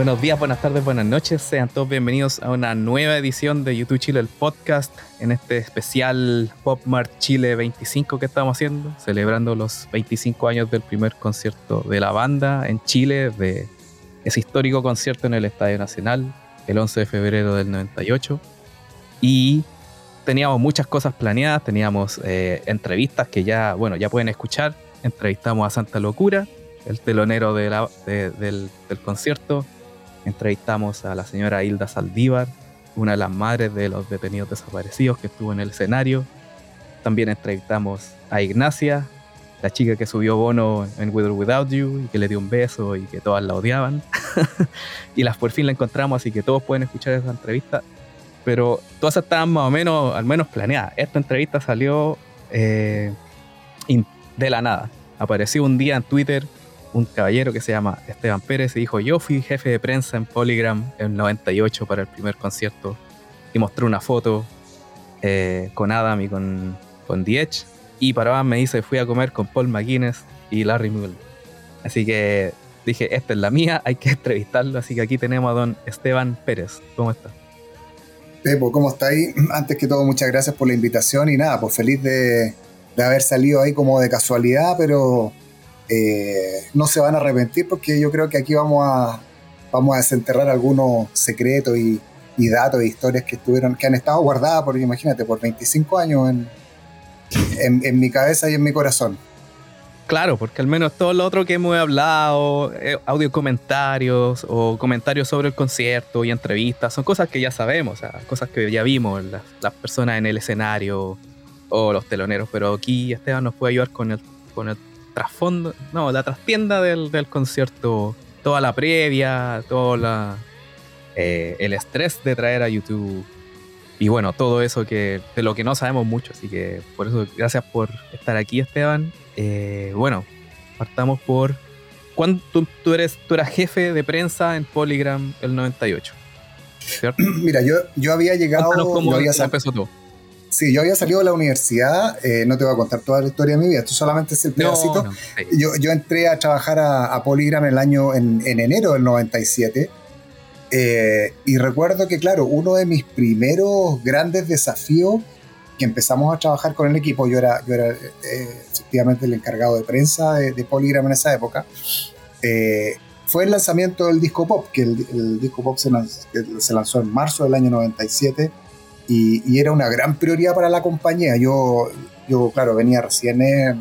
Buenos días, buenas tardes, buenas noches. Sean todos bienvenidos a una nueva edición de YouTube Chile, el podcast, en este especial Pop Mart Chile 25 que estamos haciendo, celebrando los 25 años del primer concierto de la banda en Chile, de ese histórico concierto en el Estadio Nacional, el 11 de febrero del 98. Y teníamos muchas cosas planeadas, teníamos eh, entrevistas que ya, bueno, ya pueden escuchar. Entrevistamos a Santa Locura, el telonero del, del concierto Entrevistamos a la señora Hilda Saldívar, una de las madres de los detenidos desaparecidos que estuvo en el escenario. También entrevistamos a Ignacia, la chica que subió Bono en With or Without You y que le dio un beso y que todas la odiaban. y las por fin la encontramos, así que todos pueden escuchar esa entrevista. Pero todas estaban más o menos, al menos planeadas. Esta entrevista salió eh, de la nada. Apareció un día en Twitter un caballero que se llama Esteban Pérez y dijo, yo fui jefe de prensa en Polygram en 98 para el primer concierto y mostró una foto eh, con Adam y con, con Diech y para me dice, fui a comer con Paul McGuinness y Larry Mullen. Así que dije, esta es la mía, hay que entrevistarlo, así que aquí tenemos a don Esteban Pérez. ¿Cómo está? Pepo, ¿cómo está ahí? Antes que todo, muchas gracias por la invitación y nada, pues feliz de, de haber salido ahí como de casualidad, pero eh, no se van a arrepentir porque yo creo que aquí vamos a, vamos a desenterrar algunos secretos y, datos e historias que estuvieron, que han estado guardadas, porque imagínate, por 25 años en, en, mi cabeza y en mi corazón. Claro, porque al menos todo lo otro que hemos hablado, eh, audio comentarios o comentarios sobre el concierto y entrevistas, son cosas que ya sabemos, cosas que ya vimos, las, las, personas en el escenario o los teloneros, pero aquí Esteban nos puede ayudar con el, con el trasfondo, no, la trastienda del, del concierto, toda la previa, todo la, eh, el estrés de traer a YouTube y bueno, todo eso que de lo que no sabemos mucho, así que por eso gracias por estar aquí Esteban. Eh, bueno, partamos por ¿cuándo tú, eres tú eras jefe de prensa en Polygram el 98? ¿cierto? Mira, yo, yo había llegado. ¿Cómo había empezó todo? Sí, yo había salido de la universidad, eh, no te voy a contar toda la historia de mi vida, esto solamente es el pedacito. yo, yo, entré a trabajar a, a Polygram el año, en, en enero del 97, eh, y recuerdo que, claro, uno de mis primeros grandes desafíos que empezamos a trabajar con el equipo, yo era, yo era eh, efectivamente el encargado de prensa de, de Polygram en esa época, fue el lanzamiento del disco pop, que el, disco pop se, se lanzó en marzo del año 97 y, era una gran prioridad para la compañía. Yo, yo claro, venía recién eh,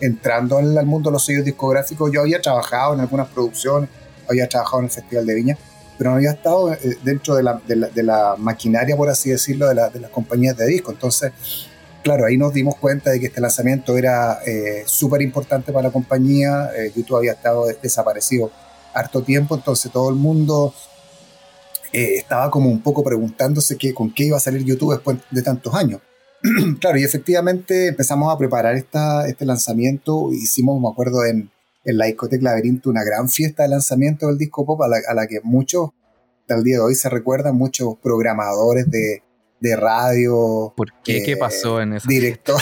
entrando en el mundo de los sellos discográficos. Yo había trabajado en algunas producciones, había trabajado en el Festival de Viña, pero no había estado eh, dentro de la, de la, maquinaria, por así decirlo, de, de, las compañías de disco. Entonces, claro, ahí nos dimos cuenta de que este lanzamiento era eh, súper importante para la compañía. YouTube había estado desaparecido harto tiempo, entonces todo el mundo eh, estaba como un poco preguntándose qué, con qué iba a salir YouTube después de tantos años. claro, y efectivamente empezamos a preparar esta, este lanzamiento. Hicimos, me acuerdo, en, en la discoteca Laberinto una gran fiesta de lanzamiento del disco pop a la, que muchos, al día de hoy se recuerdan, muchos programadores de, de radio. ¿Por qué? ¿Qué pasó en esa Director.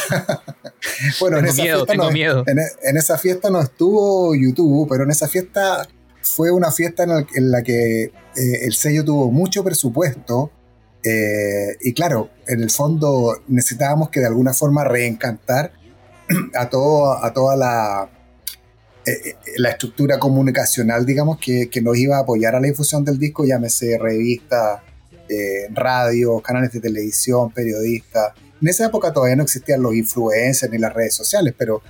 bueno, en esa, fiesta no, miedo. en, esa fiesta no estuvo YouTube, pero en esa fiesta fue una fiesta en, la que eh, el sello tuvo mucho presupuesto eh, y claro, en el fondo necesitábamos que de alguna forma reencantar a, todo, a toda la, eh, la estructura comunicacional, digamos, que, nos iba a apoyar a la difusión del disco, llámese revistas, radio, canales de televisión, periodistas. En esa época todavía no existían los influencers ni las redes sociales, pero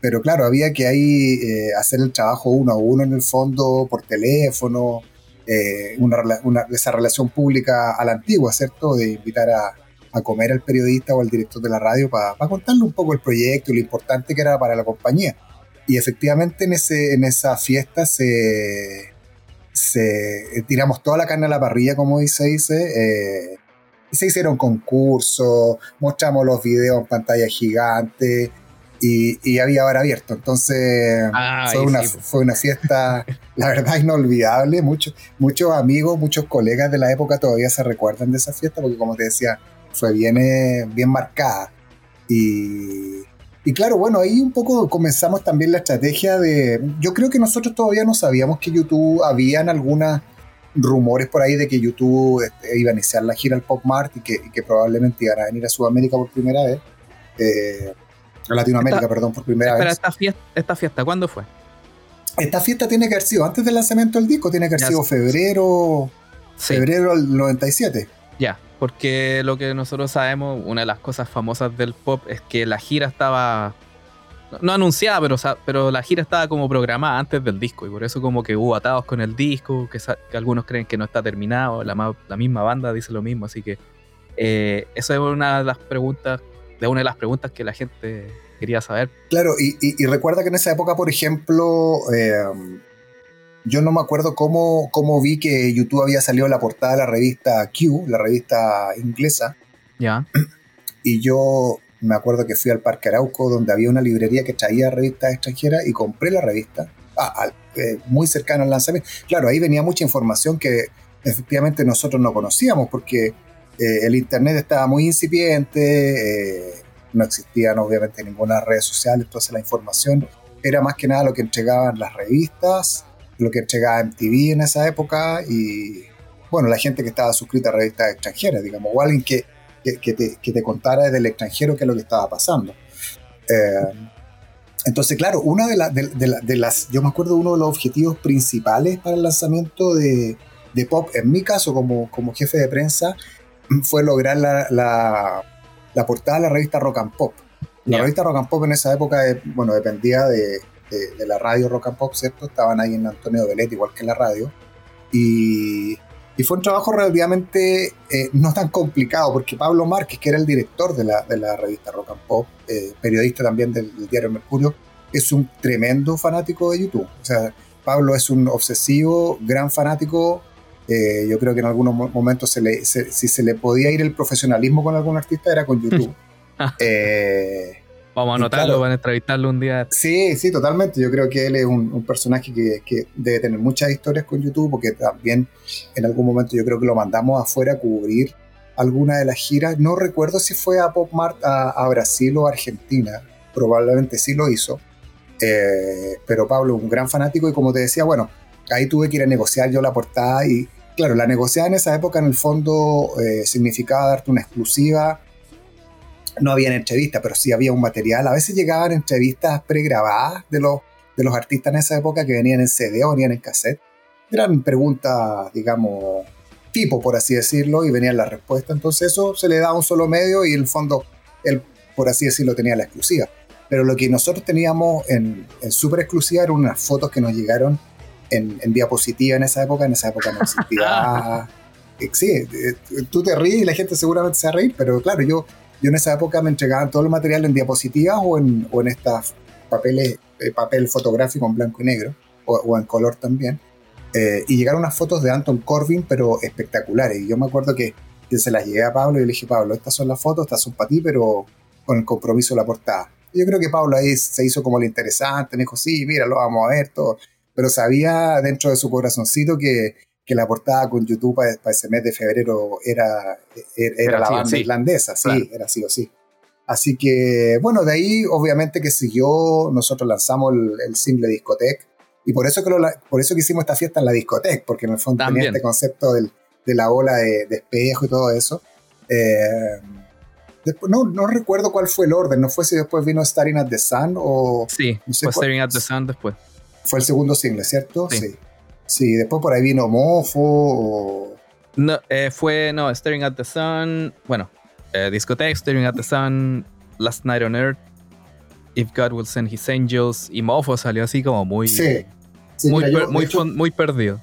pero claro, había que ahí eh, hacer el trabajo uno a uno en el fondo, por teléfono, eh, una, esa relación pública a la antigua, ¿cierto? De invitar a, a comer al periodista o al director de la radio para contarle un poco el proyecto y lo importante que era para la compañía. Y efectivamente en, ese, en esa fiesta se, se tiramos toda la carne a la parrilla, como se dice. Eh, se hicieron concursos, mostramos los videos en pantalla gigante, y, había bar abierto. Entonces fue, una, fue una fiesta, la verdad, inolvidable. Muchos, muchos amigos, muchos colegas de la época todavía se recuerdan de esa fiesta porque, como te decía, fue bien, eh, bien marcada. Y, y claro, bueno, ahí un poco comenzamos también la estrategia de... Yo creo que nosotros todavía no sabíamos que YouTube habían algunas rumores por ahí de que YouTube este, iba a iniciar la gira al Pop Mart y que, probablemente iban a venir a Sudamérica por primera vez. Eh, a Latinoamérica, perdón, por primera vez. Esta fiesta, ¿Esta fiesta cuándo fue? Esta fiesta tiene que haber sido antes del lanzamiento del disco, tiene que haber sido febrero, febrero del 97. Ya, porque lo que nosotros sabemos, una de las cosas famosas del pop es que la gira estaba no anunciada, pero, pero la gira estaba como programada antes del disco y por eso como que hubo atados con el disco, que, algunos creen que no está terminado, la, la, misma banda dice lo mismo, así que eh, eso es una de las preguntas, de una de las preguntas que la gente quería saber. Claro, y, recuerda que en esa época, por ejemplo, eh, yo no me acuerdo cómo, cómo vi que YouTube había salido la portada de la revista Q, la revista inglesa. Ya. Y yo me acuerdo que fui al Parque Arauco, donde había una librería que traía revistas extranjeras y compré la revista, ah, eh, muy cercana al lanzamiento. Claro, ahí venía mucha información que efectivamente nosotros no conocíamos, porque eh, el Internet estaba muy incipiente, eh, no existían obviamente ninguna red social, entonces la información era más que nada lo que entregaban las revistas, lo que entregaba MTV en esa época y, bueno, la gente que estaba suscrita a revistas extranjeras, digamos, o alguien que que, te, que te, contara desde el extranjero qué es lo que estaba pasando. Eh, entonces, claro, una de, de, las, yo me acuerdo uno de los objetivos principales para el lanzamiento de, Pop, en mi caso como, como jefe de prensa, fue lograr la, la, portada de la revista Rock and Pop. La revista Rock and Pop en esa época, eh, bueno, dependía de, la radio Rock and Pop, ¿cierto? Estaban ahí en Antonio Belet, igual que en la radio. Y y fue un trabajo relativamente eh, no tan complicado, porque Pablo Márquez, que era el director de la, de la revista Rock and Pop, eh, periodista también del, diario Mercurio, es un tremendo fanático de YouTube. O sea, Pablo es un obsesivo, gran fanático. Eh, yo creo que en algunos momentos, se le, si se le podía ir el profesionalismo con algún artista, era con YouTube. Vamos a anotarlo, van a entrevistarlo un día. Sí, sí, totalmente. Yo creo que él es un, personaje que, que, debe tener muchas historias con YouTube, porque también en algún momento yo creo que lo mandamos afuera a cubrir alguna de las giras. No recuerdo si fue a Pop Mart a, Brasil o Argentina. Probablemente sí lo hizo. Eh, pero Pablo, un gran fanático, y como te decía, bueno, ahí tuve que ir a negociar yo la portada y claro, la negociada en esa época en el fondo eh, significaba darte una exclusiva no habían entrevistas, pero sí había un material. A veces llegaban entrevistas pregrabadas de los, de los artistas en esa época que venían en CD o venían en cassette. Eran preguntas, digamos, tipo, por así decirlo, y venían las respuestas. Entonces eso se le daba un solo medio y en el fondo él, por así decirlo, tenía la exclusiva. Pero lo que nosotros teníamos en, en súper exclusiva eran unas fotos que nos llegaron en, en, diapositiva en esa época. En esa época no existía... sí, eh, tú te ríes y la gente seguramente se va a reír, pero claro, yo yo en esa época me entregaban todo el material en diapositivas o en, o en estas papeles, eh, papel fotográfico en blanco y negro, o, en color también. Eh, y llegaron unas fotos de Anton Corbin, pero espectaculares. Y yo me acuerdo que, que se las llegué a Pablo y le dije, Pablo, estas son las fotos, estas son para ti, pero con el compromiso de la portada. yo creo que Pablo ahí se hizo como lo interesante, me dijo, sí, mira, lo vamos a ver, todo. Pero sabía dentro de su corazoncito que, que la portada con YouTube para, ese mes de febrero era, era, la banda irlandesa, sí, era así o sí. Así que, bueno, de ahí obviamente que siguió, nosotros lanzamos el, simple discoteca y por eso, que por eso que hicimos esta fiesta en la discoteca, porque en el fondo tenía este concepto del, de la ola de, espejo y todo eso. Eh, después, no, no recuerdo cuál fue el orden, no fue si después vino Staring at the Sun o... Sí, fue Staring at the Sun después. Fue el segundo single, ¿cierto? sí. Sí, después por ahí vino Mofo. No, eh, fue, no, Staring at the Sun. Bueno, eh, Staring at the Sun, Last Night on Earth, If God Will Send His Angels. Y Mofo salió así como muy. Sí. muy, muy, perdido.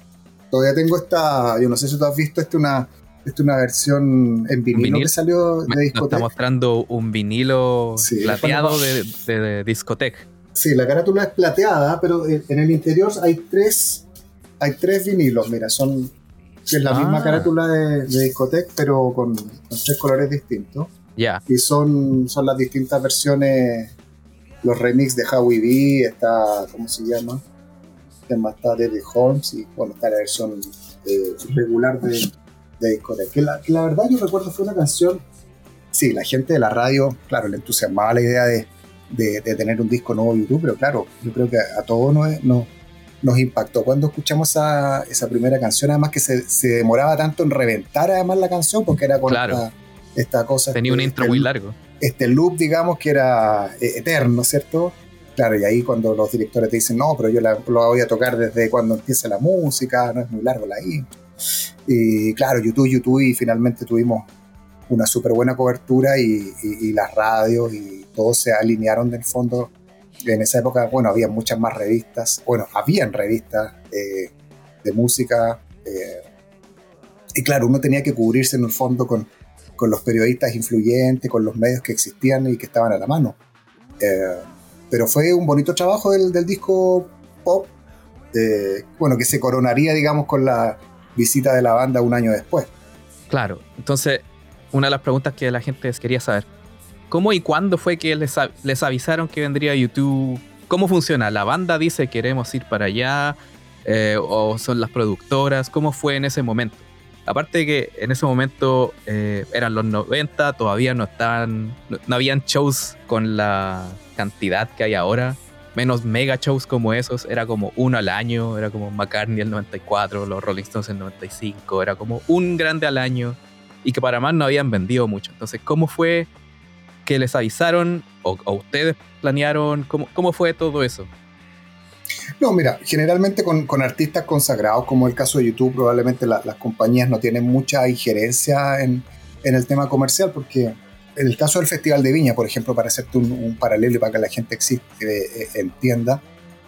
Todavía tengo esta. Yo no sé si tú has visto, esta una. Esta una versión en vinilo, que salió de discoteca. está mostrando un vinilo plateado de, de, de discoteca. Sí, la carátula es plateada, pero en el interior hay tres hay tres vinilos, mira, son es la misma ah. carátula de, de pero con, tres colores distintos. Ya. Y son, son las distintas versiones, los remix de Howie B, está, ¿cómo se llama? Está David Holmes y bueno, está la versión eh, regular de, de discoteca. Que la, la, verdad yo recuerdo fue una canción, sí, la gente de la radio, claro, le entusiasmaba la idea de, de, tener un disco nuevo YouTube, pero claro, yo creo que a todos nos, nos impactó cuando escuchamos esa, esa primera canción, además que se, se, demoraba tanto en reventar además la canción, porque era con esta, cosa. Tenía un este, intro muy largo. Este loop, digamos, que era eh, eterno, ¿cierto? Claro, y ahí cuando los directores te dicen, no, pero yo la, lo voy a tocar desde cuando empieza la música, no es muy largo la intro. Y claro, YouTube, YouTube, y finalmente tuvimos una súper buena cobertura y, y, las radios y todos se alinearon del fondo. En esa época, bueno, había muchas más revistas, bueno, habían revistas eh, de música. Eh, y claro, uno tenía que cubrirse en el fondo con, con, los periodistas influyentes, con los medios que existían y que estaban a la mano. Eh, pero fue un bonito trabajo del, del disco pop, bueno, que se coronaría, digamos, con la visita de la banda un año después. Claro, entonces una de las preguntas que la gente quería saber, ¿cómo y cuándo fue que les, les avisaron que vendría YouTube? ¿Cómo funciona? ¿La banda dice queremos ir para allá? Eh, ¿O son las productoras? ¿Cómo fue en ese momento? Aparte de que en ese momento eh, eran los 90, todavía no estaban, no habían shows con la cantidad que hay ahora menos mega shows como esos, era como uno al año, era como McCartney el 94, los Rolling Stones el 95, era como un grande al año y que para más no habían vendido mucho. Entonces, ¿cómo fue que les avisaron o, ustedes planearon? ¿Cómo, ¿Cómo, fue todo eso? No, mira, generalmente con, con, artistas consagrados, como el caso de YouTube, probablemente las compañías no tienen mucha injerencia en, en el tema comercial porque en el caso del Festival de Viña, por ejemplo, para hacerte un, paralelo y para que la gente existe, eh, entienda,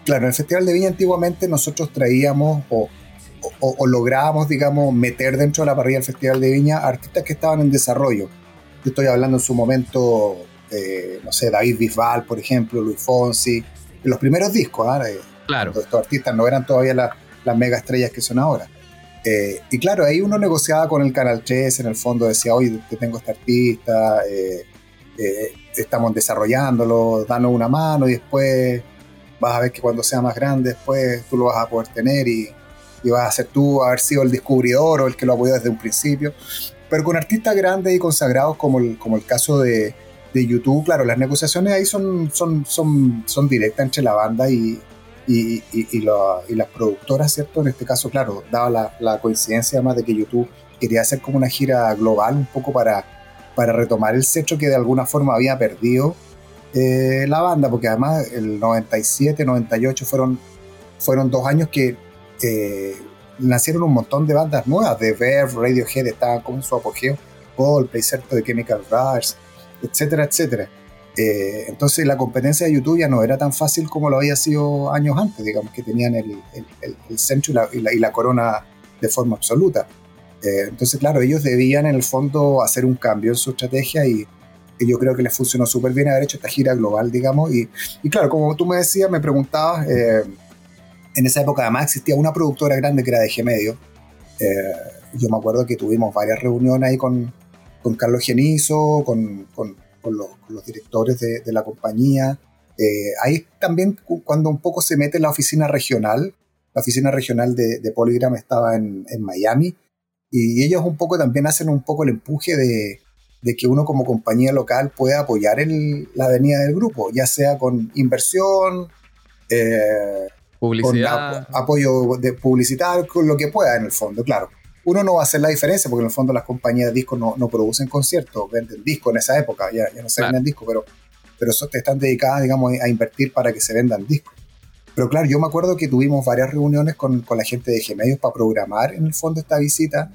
claro, en el Festival de Viña antiguamente nosotros traíamos o, lográbamos, digamos, meter dentro de la parrilla del Festival de Viña artistas que estaban en desarrollo. Yo estoy hablando en su momento, eh, no sé, David Bisbal, por ejemplo, Luis Fonsi, los primeros discos, ¿ah? Eh, claro. Estos artistas no eran todavía las mega estrellas que son ahora. Eh, y claro, ahí uno negociaba con el Canal 3, en el fondo decía, oye, te tengo este artista, eh, eh, estamos desarrollándolo, danos una mano y después vas a ver que cuando sea más grande, después tú lo vas a poder tener y, y vas a ser tú, haber sido el descubridor o el que lo apoyó desde un principio. Pero con artistas grandes y consagrados como el, como el caso de, de YouTube, claro, las negociaciones ahí son, son, son, son directas entre la banda y, y, y, las productoras, ¿cierto? En este caso, claro, daba la, coincidencia además de que YouTube quería hacer como una gira global un poco para, para retomar el cetro que de alguna forma había perdido eh, la banda, porque además el 97, 98 fueron, fueron dos años que eh, nacieron un montón de bandas nuevas, de Verve, Radiohead estaban como en su apogeo, Coldplay, ¿cierto? De Chemical Brothers, etcétera, etcétera. Eh, entonces la competencia de YouTube ya no era tan fácil como lo había sido años antes, digamos que tenían el, el, centro y la, y la, corona de forma absoluta. Eh, entonces, claro, ellos debían en el fondo hacer un cambio en su estrategia y, yo creo que les funcionó súper bien haber hecho esta gira global, digamos. Y, y claro, como tú me decías, me preguntabas, eh, en esa época además existía una productora grande que era de G Medio. yo me acuerdo que tuvimos varias reuniones ahí con, con Carlos Genizo, con, con con los, directores de, la compañía. Eh, ahí también cuando un poco se mete la oficina regional, la oficina regional de, de Polygram estaba en, Miami, y ellos un poco también hacen un poco el empuje de, que uno como compañía local pueda apoyar la avenida del grupo, ya sea con inversión, eh, publicidad. con apoyo de publicitar, con lo que pueda en el fondo, claro uno no va a hacer la diferencia porque en el fondo las compañías de discos no, no producen conciertos, venden discos en esa época, ya, ya no se venden discos, pero, pero están dedicadas, digamos, a invertir para que se vendan discos. Pero claro, yo me acuerdo que tuvimos varias reuniones con, con la gente de Gmedios para programar en el fondo esta visita.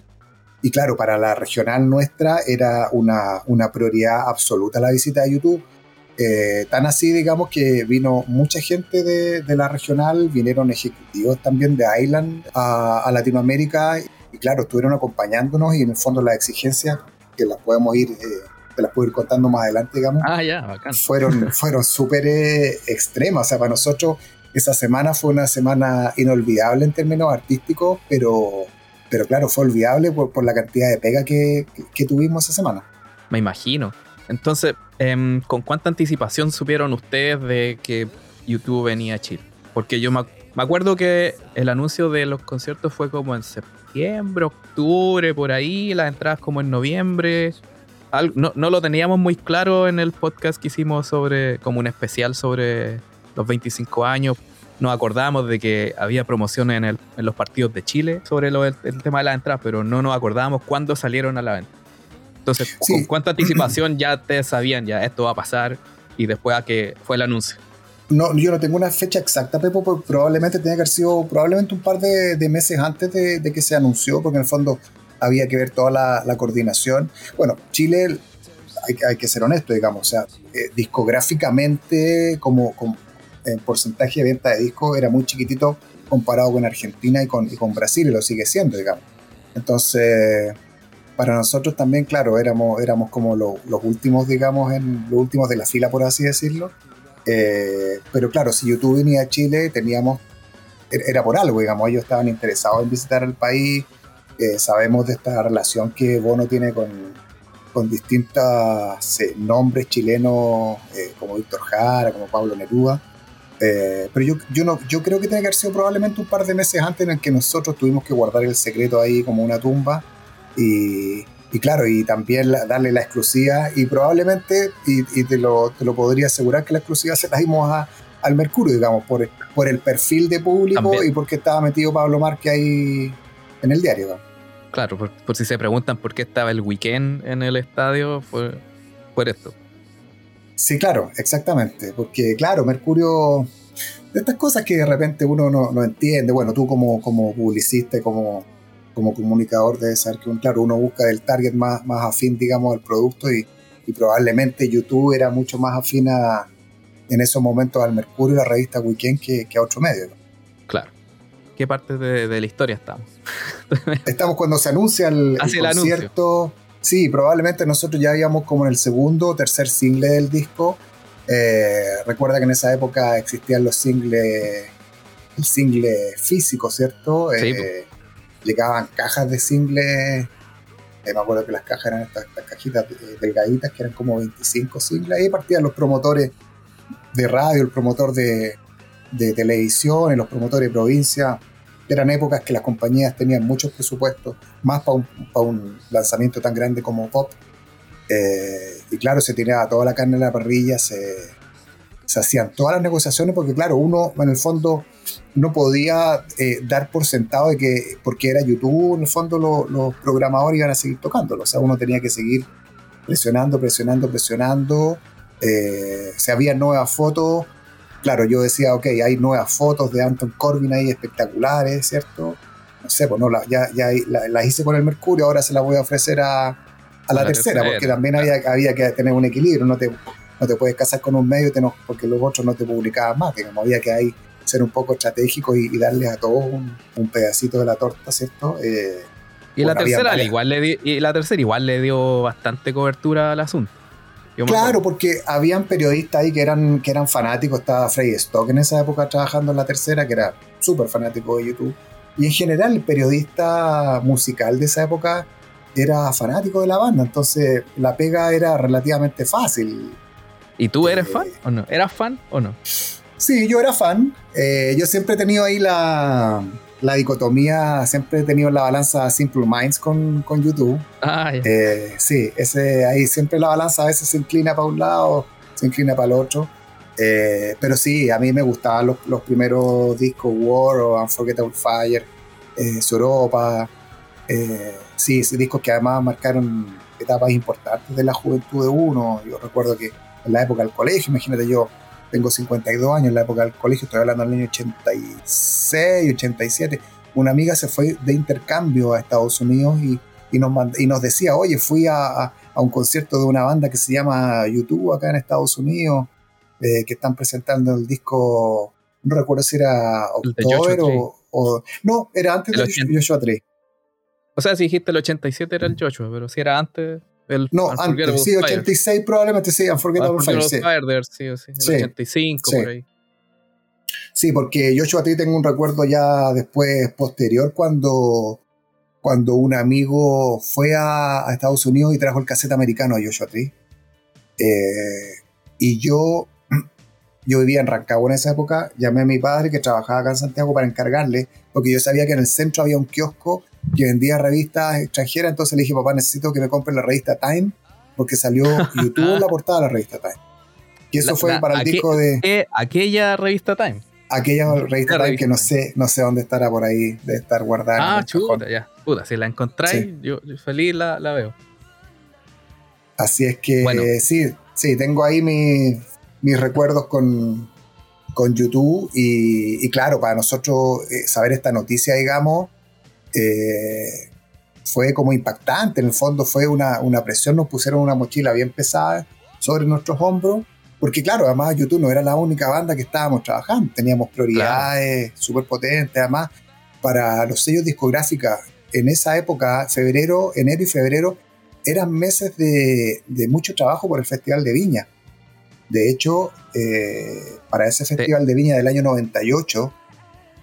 Y claro, para la regional nuestra era una, una prioridad absoluta la visita de YouTube. Eh, tan así, digamos, que vino mucha gente de, de, la regional, vinieron ejecutivos también de Island a, a Latinoamérica y claro, estuvieron acompañándonos y en el fondo las exigencias, que las podemos ir, eh, te las puedo ir contando más adelante, digamos, ah, ya, bacán. fueron, fueron súper eh, extremas. O sea, para nosotros esa semana fue una semana inolvidable en términos artísticos, pero, pero claro, fue olvidable por, por la cantidad de pega que, que, tuvimos esa semana. Me imagino. Entonces, em, ¿con cuánta anticipación supieron ustedes de que YouTube venía a Chile? Porque yo me, acuerdo que el anuncio de los conciertos fue como en septiembre octubre, por ahí, las entradas como en noviembre. no, lo teníamos muy claro en el podcast que hicimos sobre, como un especial sobre los 25 años, nos acordábamos de que había promociones en, los partidos de Chile sobre el, tema de las entradas, pero no nos acordábamos cuándo salieron a la venta. Entonces, ¿con cuánta anticipación ya te sabían, ya esto va a pasar y después a que fue el anuncio? No, yo no tengo una fecha exacta, Pepo, pero probablemente tenía que haber sido probablemente un par de, meses antes de, que se anunció, porque en el fondo había que ver toda la, coordinación. Bueno, Chile, hay, que ser honesto, digamos, o sea, eh, discográficamente, como, como en porcentaje de venta de discos, era muy chiquitito comparado con Argentina y con, con Brasil, y lo sigue siendo, digamos. Entonces, para nosotros también, claro, éramos, éramos como los últimos, digamos, en los últimos de la fila, por así decirlo eh, pero claro, si YouTube venía a Chile, teníamos, era por algo, digamos, ellos estaban interesados en visitar el país, eh, sabemos de esta relación que Bono tiene con, con distintos eh, nombres chilenos, como Víctor Jara, como Pablo Neruda. pero yo, yo, no, yo creo que tiene que haber sido probablemente un par de meses antes en el que nosotros tuvimos que guardar el secreto ahí como una tumba y, y claro, y también darle la exclusiva y probablemente, y, te, lo, te, lo, podría asegurar que la exclusiva se la dimos a, al Mercurio, digamos, por, por el perfil de público y porque estaba metido Pablo Márquez ahí en el diario. Claro, por, si se preguntan por qué estaba el weekend en el estadio, fue por esto. Sí, claro, exactamente, porque claro, Mercurio, de estas cosas que de repente uno no, no entiende, bueno, tú como, como publicista, como como comunicador debe saber que, claro, uno busca el target más, más afín, digamos, al producto y, probablemente YouTube era mucho más afín a, en esos momentos al Mercurio y la revista Weekend que, que a otro medio. Claro. ¿Qué parte de, la historia estamos? estamos cuando se anuncia el, concierto. Sí, probablemente nosotros ya íbamos como en el segundo o tercer single del disco. Eh, recuerda que en esa época existían los singles, el single físico, ¿cierto? Sí, eh, llegaban cajas de singles. Eh, me acuerdo que las cajas eran estas, cajitas delgaditas que eran como 25 singles. Ahí partían los promotores de radio, el promotor de, de televisión, los promotores de provincia. Eran épocas que las compañías tenían muchos presupuestos, más para un, lanzamiento tan grande como Pop. Eh, y claro, se tiraba toda la carne en la parrilla, se, se hacían todas las negociaciones, porque claro, uno en el fondo no podía eh, dar por sentado de que porque era YouTube, en el fondo los programadores iban a seguir tocándolo. O sea, uno tenía que seguir presionando, presionando, presionando. Eh, se había nuevas fotos. Claro, yo decía, ok, hay nuevas fotos de Anton Corbin ahí espectaculares, ¿cierto? No sé, pues no, ya, ya las hice con el Mercurio, ahora se las voy a ofrecer a, a la, tercera, porque también había, había que tener un equilibrio. No te, no te puedes casar con un medio porque los otros no te publicaban más. Digamos, había que ahí ser un poco estratégico y, darle a todos un, pedacito de la torta, ¿cierto? Eh, y, la tercera igual le y la tercera igual le dio bastante cobertura al asunto. claro, porque habían periodistas ahí que eran, que eran fanáticos. Estaba Freddy Stock en esa época trabajando en la tercera, que era súper fanático de YouTube. Y en general el periodista musical de esa época era fanático de la banda. Entonces la pega era relativamente fácil. ¿Y tú eres eh, fan o no? ¿Eras fan o no? Sí, yo era fan. Eh, yo siempre he tenido ahí la, dicotomía, siempre he tenido la balanza Simple Minds con, YouTube. Ah, eh, sí, ese, ahí siempre la balanza a veces se inclina para un lado, se inclina para el otro. Eh, pero sí, a mí me gustaban los, primeros discos War o Unforgettable Fire, eh, Europa. sí, discos que además marcaron etapas importantes de la juventud de uno. Yo recuerdo que en la época del colegio, imagínate yo, tengo 52 años, en la época del colegio, estoy hablando del año 86, 87, una amiga se fue de intercambio a Estados Unidos y, y, nos, y nos decía, oye, fui a, a, un concierto de una banda que se llama YouTube acá en Estados Unidos, eh, que están presentando el disco, no recuerdo si era October o, o, No, era antes de Joshua 3. O sea, si dijiste el 87 era el Joshua, pero si era antes no, antes, sí, 86 probablemente sí, Unforgettable Fire. Sí. Fire sí, sí, sí. 85 por ahí. Sí, porque Joshua Tree tengo un recuerdo ya después, posterior, cuando, cuando un amigo fue a, Estados Unidos y trajo el cassette americano a Joshua Tree. Eh, y yo, yo vivía en Rancagua en esa época, llamé a mi padre que trabajaba acá en Santiago para encargarle, porque yo sabía que en el centro había un kiosco que vendía revistas extranjeras, entonces le dije, papá, necesito que me compre la revista Time, porque salió YouTube en la portada de la revista Time. Y eso fue para el disco de... ¿Aquella revista Time? Aquella revista que no sé, no sé dónde estará por ahí, de estar guardada. Ah, chuta, ya. Puta, si la encontráis, yo, feliz la, veo. Así es que sí, sí, tengo ahí mis recuerdos con, con YouTube y, claro, para nosotros eh, saber esta noticia, digamos, eh, fue como impactante. En el fondo fue una, una presión, nos pusieron una mochila bien pesada sobre nuestros hombros porque claro, además YouTube no era la única banda que estábamos trabajando, teníamos prioridades súper potentes, además para los sellos discográficos en esa época, febrero, enero y febrero, eran meses de, mucho trabajo por el Festival de Viña. De hecho, eh, para ese Festival de Viña del año 98,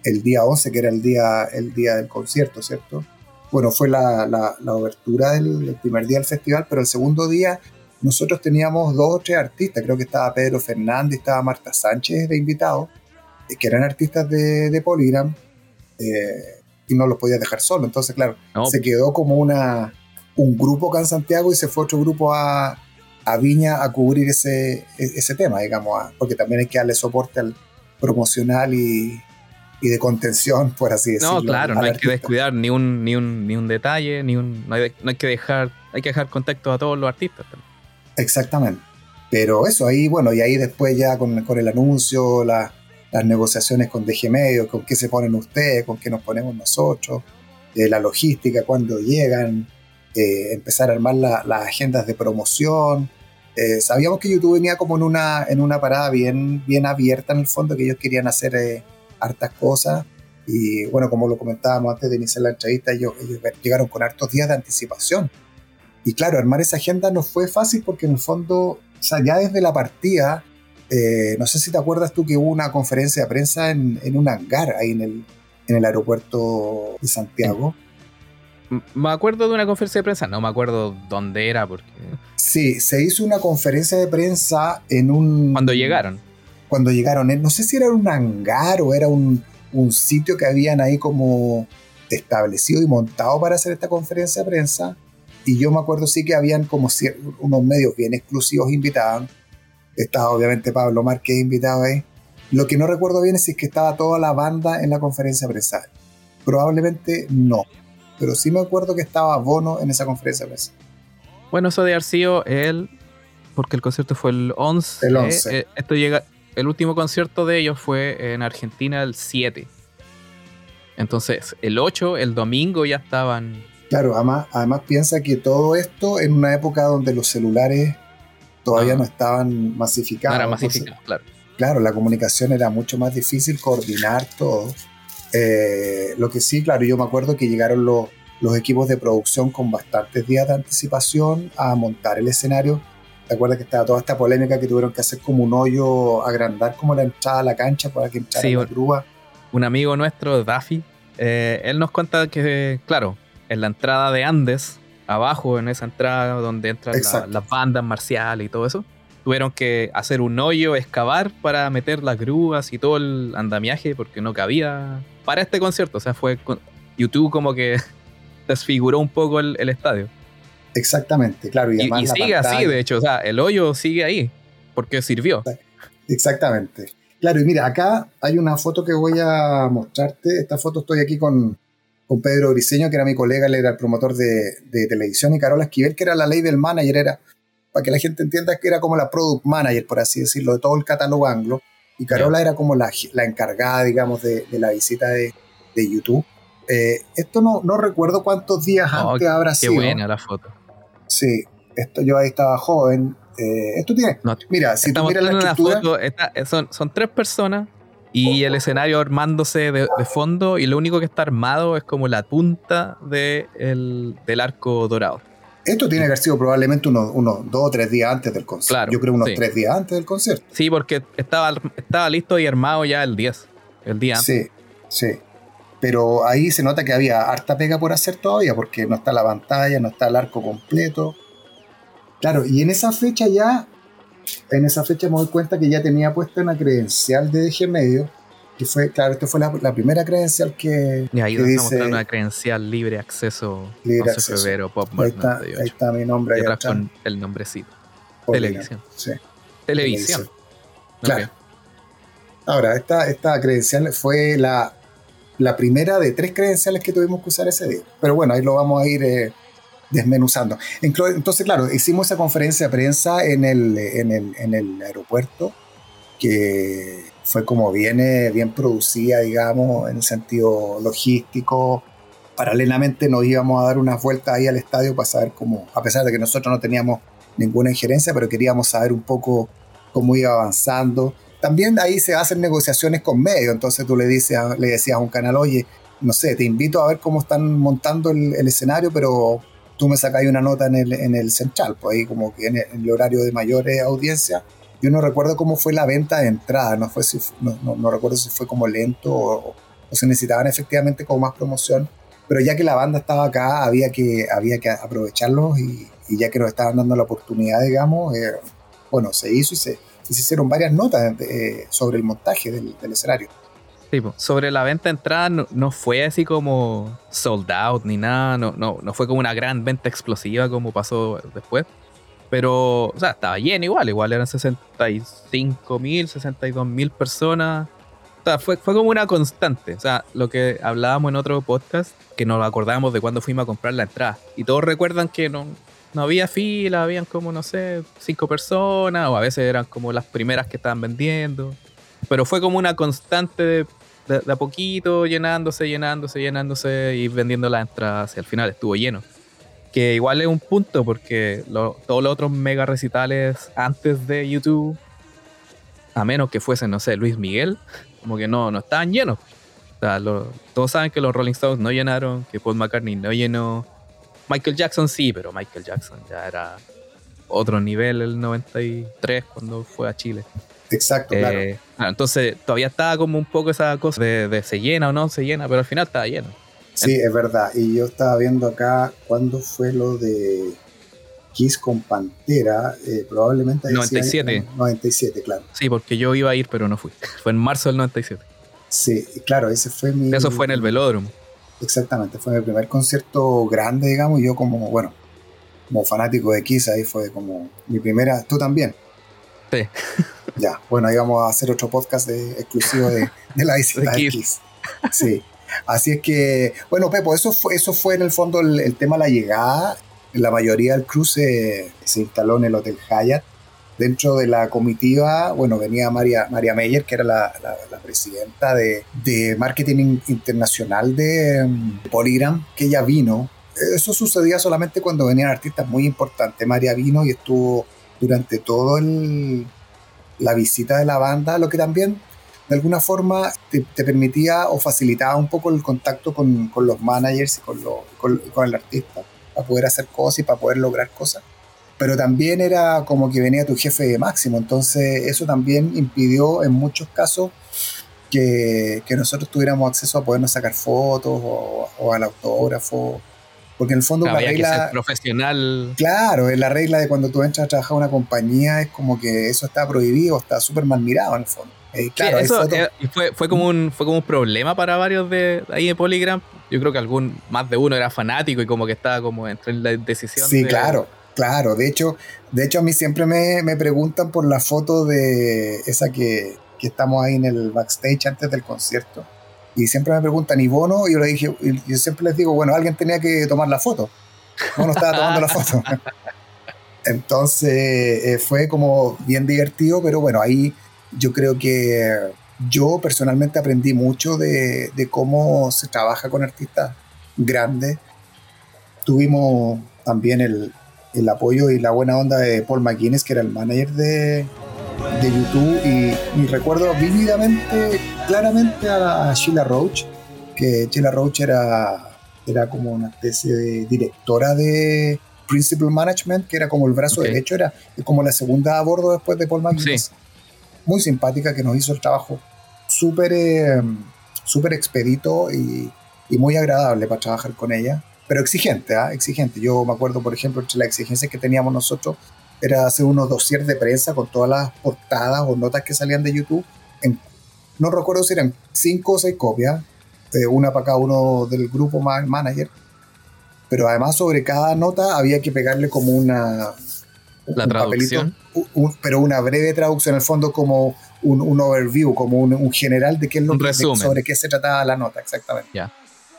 el día 11, que era el día, el día del concierto, ¿cierto? Bueno, fue la, la, obertura del, del, primer día del festival, pero el segundo día nosotros teníamos dos o tres artistas, creo que estaba Pedro Fernández, estaba Marta Sánchez de invitado, eh, que eran artistas de, de Polygram, eh, y no los podía dejar solo. Entonces, claro, se quedó como una, un grupo acá en Santiago y se fue otro grupo a, a Viña a cubrir ese, e, ese tema, digamos, porque también hay que darle soporte al promocional y, y de contención, por así decirlo. No, claro, no hay que descuidar ni un, ni un, ni un detalle, ni un, no, hay, no hay que dejar, hay que dejar contacto a todos los artistas también. Exactamente. Pero eso, ahí, bueno, y ahí después ya con, el anuncio, las negociaciones con DG Medio, con qué se ponen ustedes, con qué nos ponemos nosotros, eh, la logística, cuándo llegan, eh, empezar a armar las agendas de promoción. Eh, sabíamos que YouTube venía como en una, en una parada bien, bien abierta en el fondo, que ellos querían hacer hartas cosas. Y bueno, como lo comentábamos antes de iniciar la entrevista, ellos llegaron con hartos días de anticipación y claro, armar esa agenda no fue fácil porque en el fondo, o sea, ya desde la partida, eh, no sé si te acuerdas tú que hubo una conferencia de prensa en, un hangar ahí en el, en el aeropuerto de Santiago. Me acuerdo de una conferencia de prensa, no me acuerdo dónde era porque... Sí, se hizo una conferencia de prensa en un... Cuando llegaron. Cuando llegaron, no sé si era un hangar o era un, un sitio que habían ahí como establecido y montado para hacer esta conferencia de prensa y yo me acuerdo sí que habían como unos medios bien exclusivos invitados. Estaba obviamente Pablo Márquez invitado ahí. Lo que no recuerdo bien es si es que estaba toda la banda en la conferencia de prensa. Probablemente no. Pero sí me acuerdo que estaba Bono en esa conferencia de prensa. Bueno, eso de Arcío, él, porque el concierto fue el 11. El 11. Eh, esto llega, el último concierto de ellos fue en Argentina el 7. Entonces, el 8, el domingo ya estaban Claro, además, además piensa que todo esto en una época donde los celulares todavía no, estaban masificados. No era masificado, claro. Claro, la comunicación era mucho más difícil, coordinar todo. Eh, lo que sí, claro, yo me acuerdo que llegaron los, los equipos de producción con bastantes días de anticipación a montar el escenario. ¿Te acuerdas que estaba toda esta polémica que tuvieron que hacer como un hoyo, agrandar como la entrada a la cancha para que entrara la grúa? Un amigo nuestro, Daffy, eh, él nos cuenta que, claro, en la entrada de Andes, abajo en esa entrada donde entran las bandas marciales y todo eso, tuvieron que hacer un hoyo, excavar para meter las grúas y todo el andamiaje porque no cabía para este concierto. O sea, fue YouTube como que desfiguró un poco el, estadio. Exactamente, claro. Y, y, sigue así, de hecho, o sea, el hoyo sigue ahí porque sirvió. Exactamente. Claro, y mira, acá hay una foto que voy a mostrarte. Esta foto estoy aquí con, con Pedro Briseño, que era mi colega, él era el promotor de, televisión, y Carola Esquivel, que era la label manager, era, para que la gente entienda que era como la product manager, por así decirlo, de todo el catálogo anglo, y Carola era como la, encargada, digamos, de, la visita de, YouTube. Eh, esto no, no recuerdo cuántos días oh, antes habrá sido. Qué buena la foto. Sí, esto yo ahí estaba joven. Eh, esto tiene. mira, si tú miras la estructura. Foto, son, son tres personas y el escenario armándose de, fondo y lo único que está armado es como la punta de del arco dorado. Esto tiene que haber sido probablemente unos, dos o tres días antes del concierto. Yo creo unos tres días antes del concierto. Sí, porque estaba, estaba listo y armado ya el 10, el día antes. Sí, sí. Pero ahí se nota que había harta pega por hacer todavía, porque no está la pantalla, no está el arco completo. Claro, y en esa fecha ya en esa fecha me doy cuenta que ya tenía puesta una credencial de DG Medio, que fue, claro, esta fue la, primera credencial que. Y ahí que estamos una credencial libre acceso. Libre acceso. Pop ahí, está, ahí está mi nombre. Y atrás con el nombrecito. Televisión. Sí. Televisión. Claro. Ahora, esta, esta credencial fue la, la primera de tres credenciales que tuvimos que usar ese día. Pero bueno, ahí lo vamos a ir eh, desmenuzando. Entonces, claro, hicimos esa conferencia de prensa en el, en el, en el aeropuerto, que fue como bien, bien producida, digamos, en el sentido logístico. Paralelamente nos íbamos a dar unas vueltas ahí al estadio para saber cómo, a pesar de que nosotros no teníamos ninguna injerencia, pero queríamos saber un poco cómo iba avanzando. También ahí se hacen negociaciones con medios, entonces tú le, dices le decías a un canal, oye, no sé, te invito a ver cómo están montando el, escenario, pero tú me sacáis una nota en el, en el central, pues ahí como que en el, horario de mayores audiencias. Yo no recuerdo cómo fue la venta de entrada, no, fue si, no, no, recuerdo si fue como lento o, o, se necesitaban efectivamente como más promoción, pero ya que la banda estaba acá, había que, había que aprovecharlos y, ya que nos estaban dando la oportunidad, digamos, eh, bueno, se hizo y se, hicieron varias notas eh, sobre el montaje del, escenario. Sí, sobre la venta de entrada no, fue así como sold out ni nada, no, no, no fue como una gran venta explosiva como pasó después. Pero, o sea, estaba lleno igual, igual eran 65 mil, 62 mil personas. O sea, fue, fue como una constante. O sea, lo que hablábamos en otro podcast, que nos acordábamos de cuando fuimos a comprar la entrada. Y todos recuerdan que no, no había fila, habían como, no sé, cinco personas, o a veces eran como las primeras que estaban vendiendo. Pero fue como una constante de, a poquito, llenándose, llenándose, llenándose y vendiendo las entradas. Y al final estuvo lleno. Que igual es un punto porque todos los otros mega recitales antes de YouTube, a menos que fuesen, no sé, Luis Miguel, como que no, no estaban llenos. O sea, todos saben que los Rolling Stones no llenaron, que Paul McCartney no llenó, Michael Jackson sí, pero Michael Jackson ya era otro nivel el 93 cuando fue a Chile. Exacto, claro. Eh, entonces todavía estaba como un poco esa cosa de, se llena o no se llena, pero al final estaba lleno. Sí, es verdad. Y yo estaba viendo acá cuándo fue lo de Kiss con Pantera, eh, probablemente... 97. 97, claro. Sí, porque yo iba a ir, pero no fui. Fue en marzo del 97. Sí, claro, ese fue mi... Eso fue en el velódromo. Exactamente, fue mi primer concierto grande, digamos, y yo como, bueno, como fanático de Kiss, ahí fue como mi primera, tú también. Sí. Ya, bueno, ahí vamos a hacer otro podcast de, exclusivo de, la visita de, Kiss. Sí. Así es que, bueno, Pepo, eso fue, eso fue en el fondo el, tema de la llegada. La mayoría del cruce se instaló en el Hotel Hyatt dentro de la comitiva, bueno, venía María, María Meyer, que era la, presidenta de, marketing internacional de um, Polygram, que ella vino. Eso sucedía solamente cuando venían artistas muy importantes. María vino y estuvo durante todo la visita de la banda, lo que también de alguna forma te, permitía o facilitaba un poco el contacto con, los managers y con, con el artista, para poder hacer cosas y para poder lograr cosas pero también era como que venía tu jefe máximo, entonces eso también impidió en muchos casos que, nosotros tuviéramos acceso a podernos sacar fotos o, al autógrafo, porque en el fondo la regla... profesional. Claro, es la regla de cuando tú entras a trabajar en una compañía es como que eso está prohibido, está súper mal mirado en el fondo. Eh, claro, eso eh, fue, fue, como un, fue como un problema para varios de ahí en Polygram. Yo creo que algún, más de uno era fanático y como que estaba como entre la decisión. Sí, claro Claro, de hecho, de hecho a mí siempre me, me preguntan por la foto de esa que, que, estamos ahí en el backstage antes del concierto. Y siempre me preguntan, ¿y Bono? Y yo le dije, yo siempre les digo, bueno, alguien tenía que tomar la foto. Bono estaba tomando la foto. Entonces eh, fue como bien divertido, pero bueno, ahí yo creo que yo personalmente aprendí mucho de, de cómo se trabaja con artistas grandes. Tuvimos también el, el apoyo y la buena onda de Paul McGuinness, que era el manager de, de YouTube, y, recuerdo vívidamente, claramente a, Sheila Roach, que Sheila Roach era, era como una especie de directora de Principal Management, que era como el brazo derecho, era como la segunda a bordo después de Paul McGuinness. Muy simpática, que nos hizo el trabajo súper eh, expedito y, muy agradable para trabajar con ella pero exigente, ¿ah? exigente. Yo me acuerdo, por ejemplo, entre las exigencias que teníamos nosotros era hacer unos dossiers de prensa con todas las portadas o notas que salían de YouTube. no recuerdo si eran cinco o seis copias, eh, una para cada uno del grupo manager, pero además sobre cada nota había que pegarle como una la traducción. pero una breve traducción, en el fondo como un, overview, como un, general de qué es lo que, sobre qué se trataba la nota, exactamente. Ya.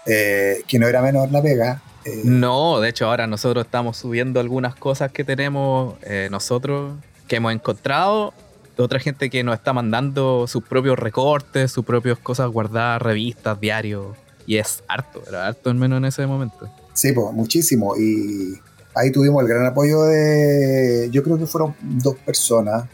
Eh, que no era menor la pega. Eh. no, de hecho ahora nosotros estamos subiendo algunas cosas que tenemos eh, nosotros, que hemos encontrado, otra gente que nos está mandando sus propios recortes, sus propias cosas guardadas, revistas, diarios, y es harto, era harto al menos en ese momento. Sí, pues muchísimo, y ahí tuvimos el gran apoyo de, yo creo que fueron dos personas,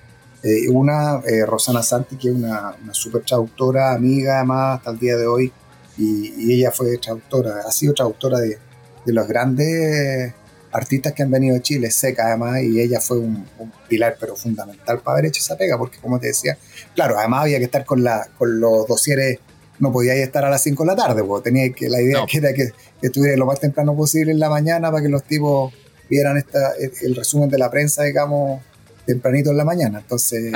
una, Rosana Santi, que es una, una super traductora, amiga además hasta el día de hoy, y, ella fue traductora, ha sido traductora de, de, los grandes artistas que han venido a Chile, seca además, y ella fue un, pilar pero fundamental para haber hecho esa pega, porque como te decía, claro, además había que estar con, la, con los dosieres, no podía estar a las 5 de la tarde, porque tenía que, la idea era que, estuviera lo más temprano posible en la mañana para que los tipos vieran esta, el resumen de la prensa, digamos, tempranito en la mañana. Entonces.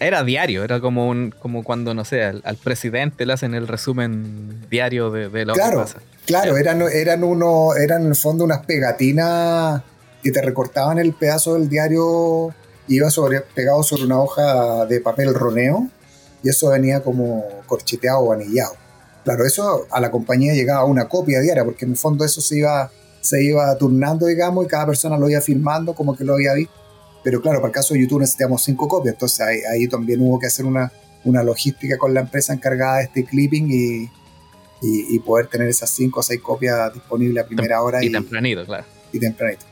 Era, diario, era como un, como cuando, no sé, al, presidente le hacen el resumen diario de, lo que pasa. Claro, eran, eran uno, eran en el fondo unas pegatinas que te recortaban el pedazo del diario, iba sobre, pegado sobre una hoja de papel roneo, y eso venía como corcheteado o anillado. Claro, eso a la compañía llegaba una copia diaria, porque en el fondo eso se iba, se iba turnando, digamos, y cada persona lo iba firmando como que lo había visto pero claro, para el caso de YouTube necesitamos cinco copias, entonces ahí, también hubo que hacer una, una, logística con la empresa encargada de este clipping y, y, poder tener esas cinco o seis copias disponibles a primera hora. Y, tempranito, claro. Y tempranito.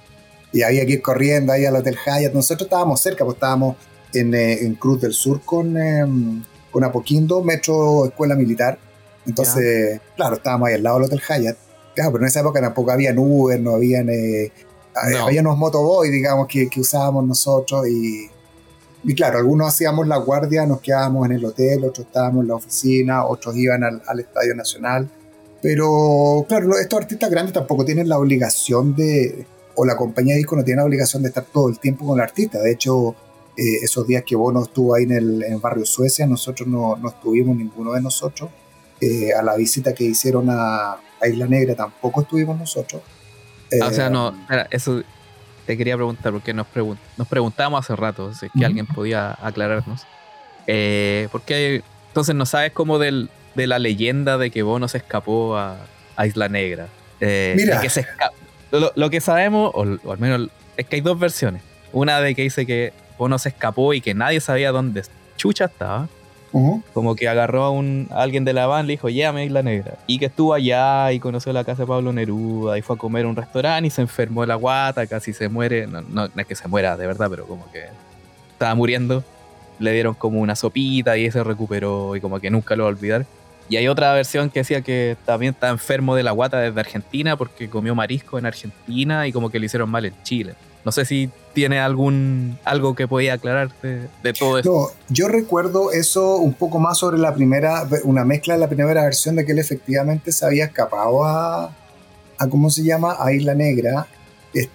Y había que ir corriendo ahí al Hotel Hyatt. Nosotros estábamos cerca, pues estábamos en, eh, en Cruz del Sur con, em, con Apoquindo, Metro Escuela Militar. Entonces, claro, estábamos ahí al lado del Hotel Hyatt. Claro, pero en esa época tampoco había Uber, no habían eh, había unos motoboy, digamos, que, que usábamos nosotros y, y, claro, algunos hacíamos la guardia, nos quedábamos en el hotel, otros estábamos en la oficina, otros iban al, al Estadio Nacional. Pero claro, estos artistas grandes tampoco tienen la obligación de, o la compañía de disco no tiene la obligación de estar todo el tiempo con el artista. De hecho, eh, esos días que Bono estuvo ahí en el, en barrio Suecia, nosotros no, no, estuvimos, ninguno de nosotros. Eh, a la visita que hicieron a, a Isla Negra tampoco estuvimos nosotros. Ah, o sea, no, eh, eso te quería preguntar, porque nos, nos preguntábamos hace rato si es que alguien podía aclararnos. Eh, porque entonces no sabes cómo del, de la leyenda de que Bono se escapó a, Isla Negra. Eh, Mira. Que se lo, lo, que sabemos, o, al menos, es que hay dos versiones. Una de que dice que Bono se escapó y que nadie sabía dónde Chucha estaba. Como que agarró a, un, alguien de la y le dijo, llévame a Isla Negra. Y que estuvo allá y conoció la casa de Pablo Neruda y fue a comer a un restaurante y se enfermó la guata, casi se muere. No, no, es que se muera de verdad, pero como que estaba muriendo. Le dieron como una sopita y se recuperó y como que nunca lo va a olvidar. Y hay otra versión que decía que también está enfermo de la guata desde Argentina porque comió marisco en Argentina y como que le hicieron mal en Chile. No sé si tiene algún algo que podía aclararte de todo esto. No, yo recuerdo eso un poco más sobre la primera, una mezcla de la primera versión de que él efectivamente se había escapado a, a ¿cómo se llama? A Isla Negra.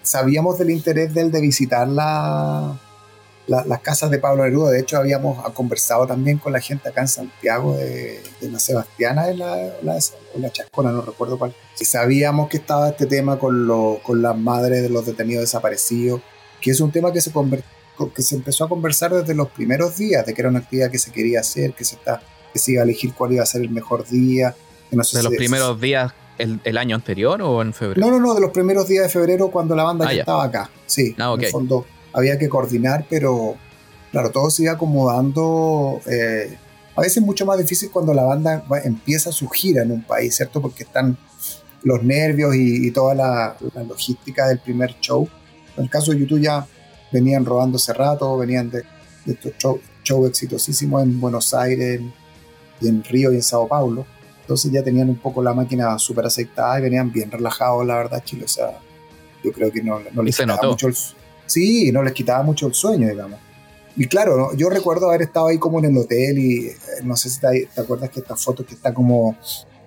Sabíamos del interés de él de visitar la, las casas de Pablo Neruda. De hecho, habíamos conversado también con la gente acá en Santiago de, la Sebastiana, de la, la, la, Chascona, no recuerdo cuál. Y sabíamos que estaba este tema con, lo, con las madres de los detenidos desaparecidos, que es un tema que se, que se empezó a conversar desde los primeros días, de que era una actividad que se quería hacer, que se, está, que se iba a elegir cuál iba a ser el mejor día. de los primeros días el, el, año anterior o en febrero? No, no, no, de los primeros días de febrero cuando la banda ah, ya estaba acá. Sí, ah, en el fondo había que coordinar, pero claro, todo se iba acomodando. Eh, a veces es mucho más difícil cuando la banda empieza su gira en un país, ¿cierto? Porque están los nervios y, toda la, logística del primer show. En el caso de YouTube ya venían robando hace rato, venían de, estos shows show exitosísimos en Buenos Aires y en Río y en Sao Paulo. Entonces ya tenían un poco la máquina súper aceitada y venían bien relajados, la verdad, Chile. O sea, yo creo que no, no les quedaba mucho el, Sí, no les quitaba mucho el sueño, digamos. Y claro, yo recuerdo haber estado ahí como en el hotel y eh, no sé si te, acuerdas que esta foto que está como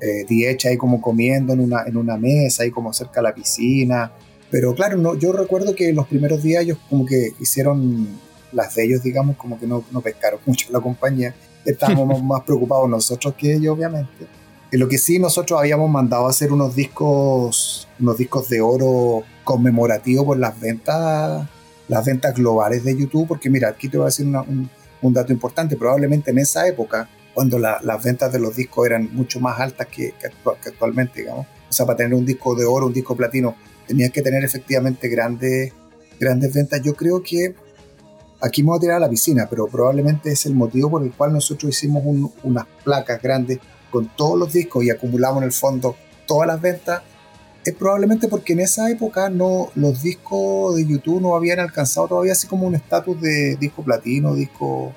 eh, ahí como comiendo en una, en una mesa, ahí como cerca de la piscina. Pero claro, no, yo recuerdo que los primeros días ellos como que hicieron las de ellos, digamos, como que no, no pescaron mucho la compañía. Estábamos más preocupados nosotros que ellos, obviamente. Y lo que sí, nosotros habíamos mandado a hacer unos discos, unos discos de oro conmemorativo por las ventas las ventas globales de YouTube, porque mira, aquí te voy a decir un, dato importante, probablemente en esa época, cuando las ventas de los discos eran mucho más altas que, que, actualmente, digamos, o sea, para tener un disco de oro, un disco platino, tenías que tener efectivamente grandes, grandes ventas. Yo creo que aquí me voy a tirar a la piscina, pero probablemente es el motivo por el cual nosotros hicimos unas placas grandes con todos los discos y acumulamos en el fondo todas las ventas es probablemente porque en esa época no los discos de YouTube no habían alcanzado todavía así como un estatus de disco platino, disco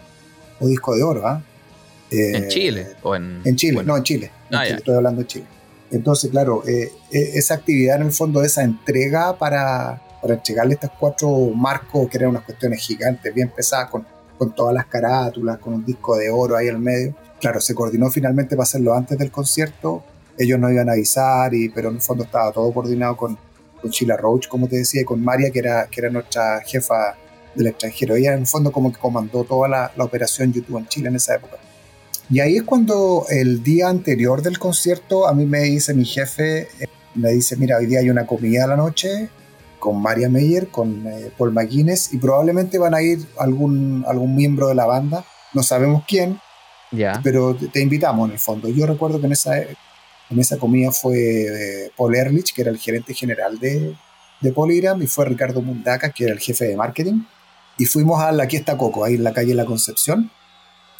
o disco de oro, ¿ah? ¿En Chile? O en, en Chile, no, en Chile. Ah, estoy hablando de Chile. Entonces, claro, eh, e, esa actividad en el fondo, esa entrega para, para entregarle estos cuatro marcos, que eran unas cuestiones gigantes, bien pesadas, con, con todas las carátulas, con un disco de oro ahí al medio. Claro, se coordinó finalmente para hacerlo antes del concierto ellos no iban a avisar, y, pero en el fondo estaba todo coordinado con, con Sheila Roach, como te decía, y con María, que era, que era nuestra jefa del extranjero. Ella en el fondo como que comandó toda la, la, operación YouTube en Chile en esa época. Y ahí es cuando el día anterior del concierto a mí me dice mi jefe, eh, me dice, mira, hoy día hay una comida a la noche con María Meyer, con eh, Paul McGuinness y probablemente van a ir algún, algún miembro de la banda, no sabemos quién, ya. pero te, te invitamos en el fondo. Yo recuerdo que en esa, en esa comida fue Paul Ehrlich, que era el gerente general de, de Polygram, y fue Ricardo Mundaca, que era el jefe de marketing. Y fuimos a la Aquí está Coco, ahí en la calle La Concepción.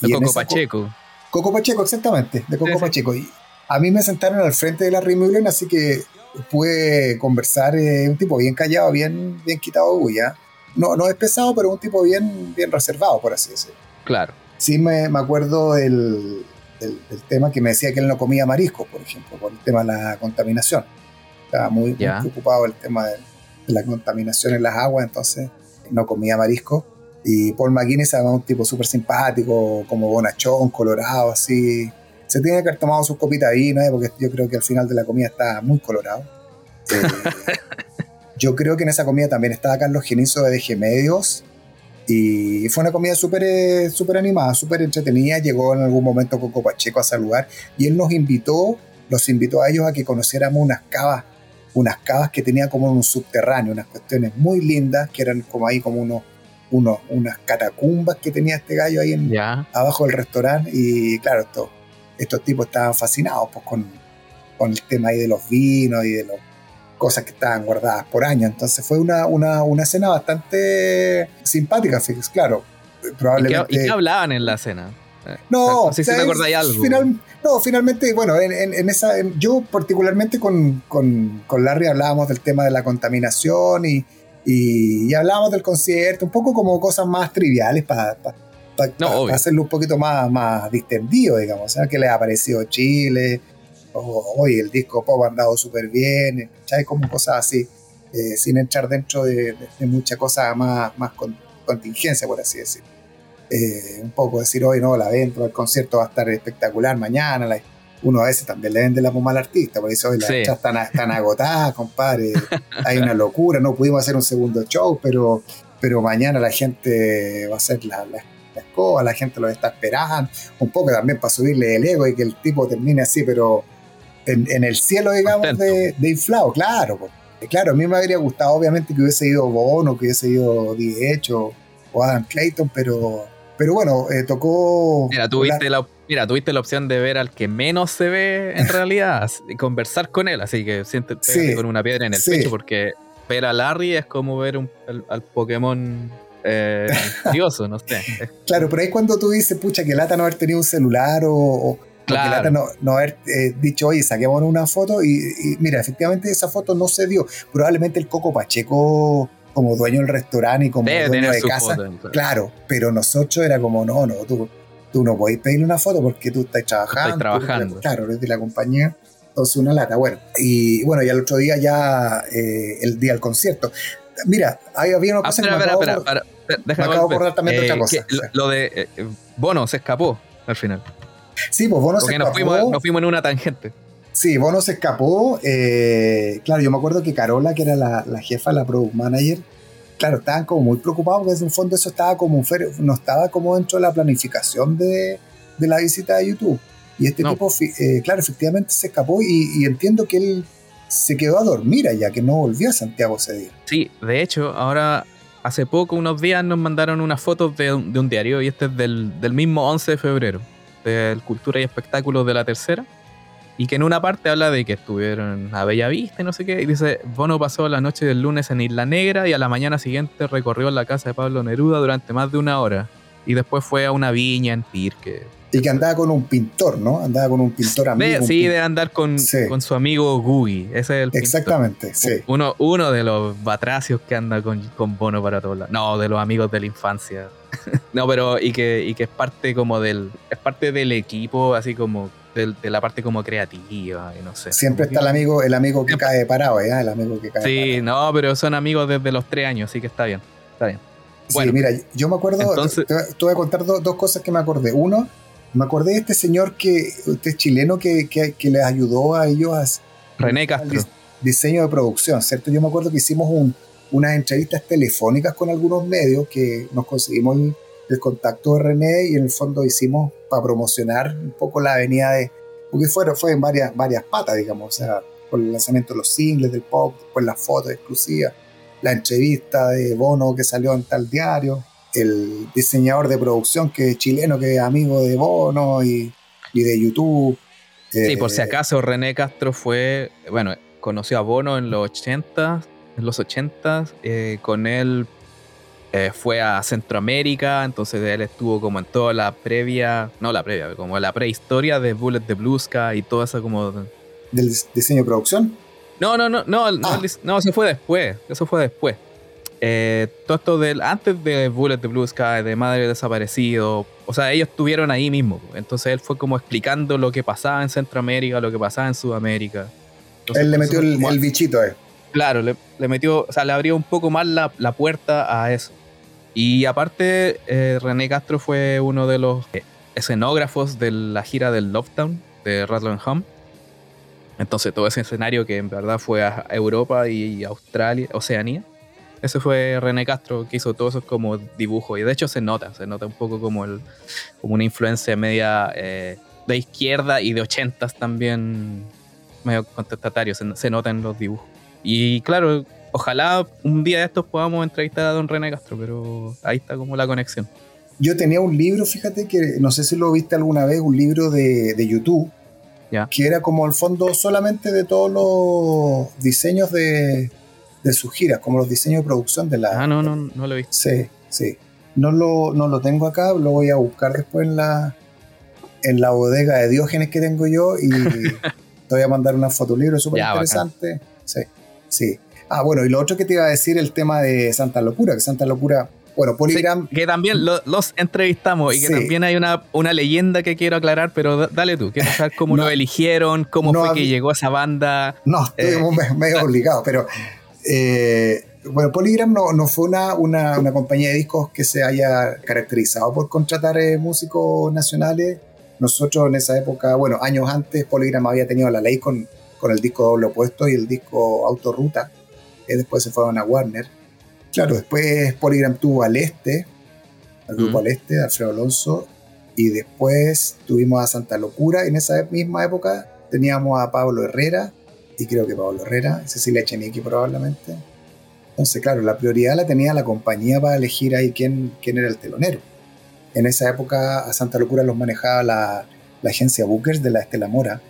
De Coco Pacheco. Coco Pacheco, exactamente, de Coco Pacheco. Y a mí me sentaron al frente de la Rimulen, así que pude conversar, eh, un tipo bien callado, bien, bien quitado de bulla. No, no es pesado, pero un tipo bien, bien reservado, por así decirlo. Claro. Sí me, me acuerdo el, del, tema que me decía que él no comía mariscos, por ejemplo, por el tema de la contaminación. Estaba muy, preocupado del tema de, la contaminación en las aguas, entonces no comía mariscos. Y Paul McGuinness era un tipo súper simpático, como bonachón, colorado, así. Se tiene que haber tomado sus copitas de vino, ¿eh? porque yo creo que al final de la comida está muy colorado. Eh, yo creo que en esa comida también estaba Carlos Genizo de DG Medios, y fue una comida súper eh, super animada, súper entretenida. Llegó en algún momento Coco Pacheco a saludar y él nos invitó, los invitó a ellos a que conociéramos unas cavas, unas cavas que tenía como un subterráneo, unas cuestiones muy lindas, que eran como ahí como unos, unos unas catacumbas que tenía este gallo ahí en, abajo del restaurante. Y claro, estos, estos tipos estaban fascinados pues, con, con el tema ahí de los vinos y de los cosas que estaban guardadas por años. Entonces fue una, una, una escena bastante simpática, claro. Probablemente... ¿Y qué, hablaban en la cena? No, si te acordáis algo. no, finalmente, bueno, en, esa, yo particularmente con, con, con, Larry hablábamos del tema de la contaminación y, y, hablábamos del concierto, un poco como cosas más triviales para hacerlo un poquito más, más distendido, digamos, ¿sabes? que le ha parecido Chile, hoy el disco pop ha andado súper bien, ¿sabes? Como cosas así, eh, sin entrar dentro de, mucha cosa más, más con, contingencia, por así decir. Eh, un poco decir, hoy no, la venta, el concierto va a estar espectacular mañana, uno a veces también le vende la pomada al artista, por eso hoy las están, están agotadas, compadre, hay una locura, no pudimos hacer un segundo show, pero, pero mañana la gente va a hacer la, la escoba, la gente lo está esperando, un poco también para subirle el ego y que el tipo termine así, pero en, el cielo, digamos, de, inflado, claro. Claro, a mí me habría gustado, obviamente, que hubiese ido Bono, que hubiese ido Diego o Adam Clayton, pero, pero bueno, eh, tocó. Mira tuviste, la, mira, tuviste la opción de ver al que menos se ve en realidad y conversar con él, así que siéntete con una piedra en el pecho, porque ver a Larry es como ver al, Pokémon eh, no sé. Claro, pero ahí cuando tú dices, pucha, que lata no haber tenido un celular o, Claro. No, no, haber eh, dicho, oye, saquemos una foto y, mira, efectivamente esa foto no se dio. Probablemente el Coco Pacheco, como dueño del restaurante y como dueño de casa, claro, pero nosotros era como, no, no, tú, tú no podés pedirle una foto porque tú estás trabajando. Estás trabajando. claro, eres de la compañía. Entonces una lata, bueno. Y bueno, ya el otro día ya, eh, el día del concierto. Mira, ahí había una ah, cosa que me acabo, acabo también otra eh, cosa. lo, de Bono se escapó al final. Sí, pues Bono se escapó. Nos fuimos, nos fuimos en una tangente. Sí, Bono se escapó. Eh, claro, yo me acuerdo que Carola, que era la, la, jefa, la product manager, claro, estaban como muy preocupados porque desde un fondo eso estaba como no estaba como dentro de la planificación de, de la visita de YouTube. Y este tipo, eh, claro, efectivamente se escapó y, entiendo que él se quedó a dormir allá, que no volvió a Santiago ese día. Sí, de hecho, ahora hace poco, unos días, nos mandaron unas fotos de, un diario y este es del, del mismo 11 de febrero, del Cultura y Espectáculos de la Tercera y que en una parte habla de que estuvieron a Bella Vista y no sé qué, y dice, Bono pasó la noche del lunes en Isla Negra y a la mañana siguiente recorrió la casa de Pablo Neruda durante más de una hora, y después fue a una viña en Pirque. Y que andaba con un pintor, ¿no? Andaba con un pintor amigo. sí, de andar con, con, su amigo Gugi. Ese es el pintor. Exactamente, sí. Uno, uno de los batracios que anda con, con Bono para todos lados. No, de los amigos de la infancia. no, pero y que, y que es parte como del. Es parte del equipo, así como de, la parte como creativa y no sé. Siempre está el amigo, el amigo que cae parado, ¿eh? El amigo que cae Sí, no, pero son amigos desde los tres años, así que está bien, está bien. Bueno, sí, mira, yo me acuerdo, te, voy a contar dos cosas que me acordé. Uno, me acordé de este señor que, este chileno que, que, que les ayudó a ellos a... René Castro. diseño de producción, ¿cierto? Yo me acuerdo que hicimos un, unas entrevistas telefónicas con algunos medios que nos conseguimos el contacto de René y en el fondo hicimos para promocionar un poco la avenida de... Porque fue, fue en varias, varias patas, digamos, o sea, por el lanzamiento de los singles del pop, después las fotos exclusivas, la entrevista de Bono que salió en tal diario, el diseñador de producción que es chileno, que es amigo de Bono y, y de YouTube. Sí, por si eh, acaso René Castro fue, bueno, conoció a Bono en los 80, en los 80, eh, con él eh, fue a Centroamérica, entonces él estuvo como en toda la previa, no la previa, como la prehistoria de Bullet de Blue Sky y todo eso como... ¿Del diseño de producción? No, no, no, no, no, ah. eso fue después, eso fue después. Eh, todo esto del, antes de Bullet de Blue Sky, de Madre Desaparecido, o sea, ellos estuvieron ahí mismo, entonces él fue como explicando lo que pasaba en Centroamérica, lo que pasaba en Sudamérica. él le metió el, bichito eh. Claro, le, metió, o sea, le abrió un poco más la, la puerta a eso. Y aparte, eh, René Castro fue uno de los escenógrafos de la gira del Lovetown de Rattle Home. Entonces, todo ese escenario que en verdad fue a Europa y Australia, Oceanía, ese fue René Castro que hizo todos esos como dibujos. Y de hecho, se nota, se nota un poco como, el, como una influencia media eh, de izquierda y de ochentas también, medio contestatario, se, se nota en los dibujos. Y claro, ojalá un día de estos podamos entrevistar a don René Castro, pero ahí está como la conexión. Yo tenía un libro, fíjate que no sé si lo viste alguna vez, un libro de, YouTube, que era como el fondo solamente de todos los diseños de, de sus giras, como los diseños de producción de la... Ah, no, no, no lo he visto. Sí, sí. No lo, no lo tengo acá, lo voy a buscar después en la, en la bodega de Diógenes que tengo yo y te voy a mandar una foto libro súper interesante. Sí, sí. Ah, bueno, y lo otro que te iba a decir, el tema de Santa Locura, que Santa Locura, bueno, Polygram... que también los entrevistamos y que también hay una, una leyenda que quiero aclarar, pero dale tú, quiero saber cómo lo eligieron, cómo fue que llegó esa banda. No, estuvimos eh. medio obligados, pero... Eh, bueno, Polygram no, no fue una, una, una, compañía de discos que se haya caracterizado por contratar eh, músicos nacionales. Nosotros en esa época, bueno, años antes, Polygram había tenido la ley con, con el disco doble opuesto y el disco Autorruta después se fueron a Warner. Claro, después Polygram tuvo al este, al grupo al este, Alfredo Alonso, y después tuvimos a Santa Locura. En esa misma época teníamos a Pablo Herrera, y creo que Pablo Herrera, Cecilia Echenique probablemente. Entonces, claro, la prioridad la tenía la compañía para elegir ahí quién, quién era el telonero. En esa época a Santa Locura los manejaba la, la agencia Bookers de la Estela Mora,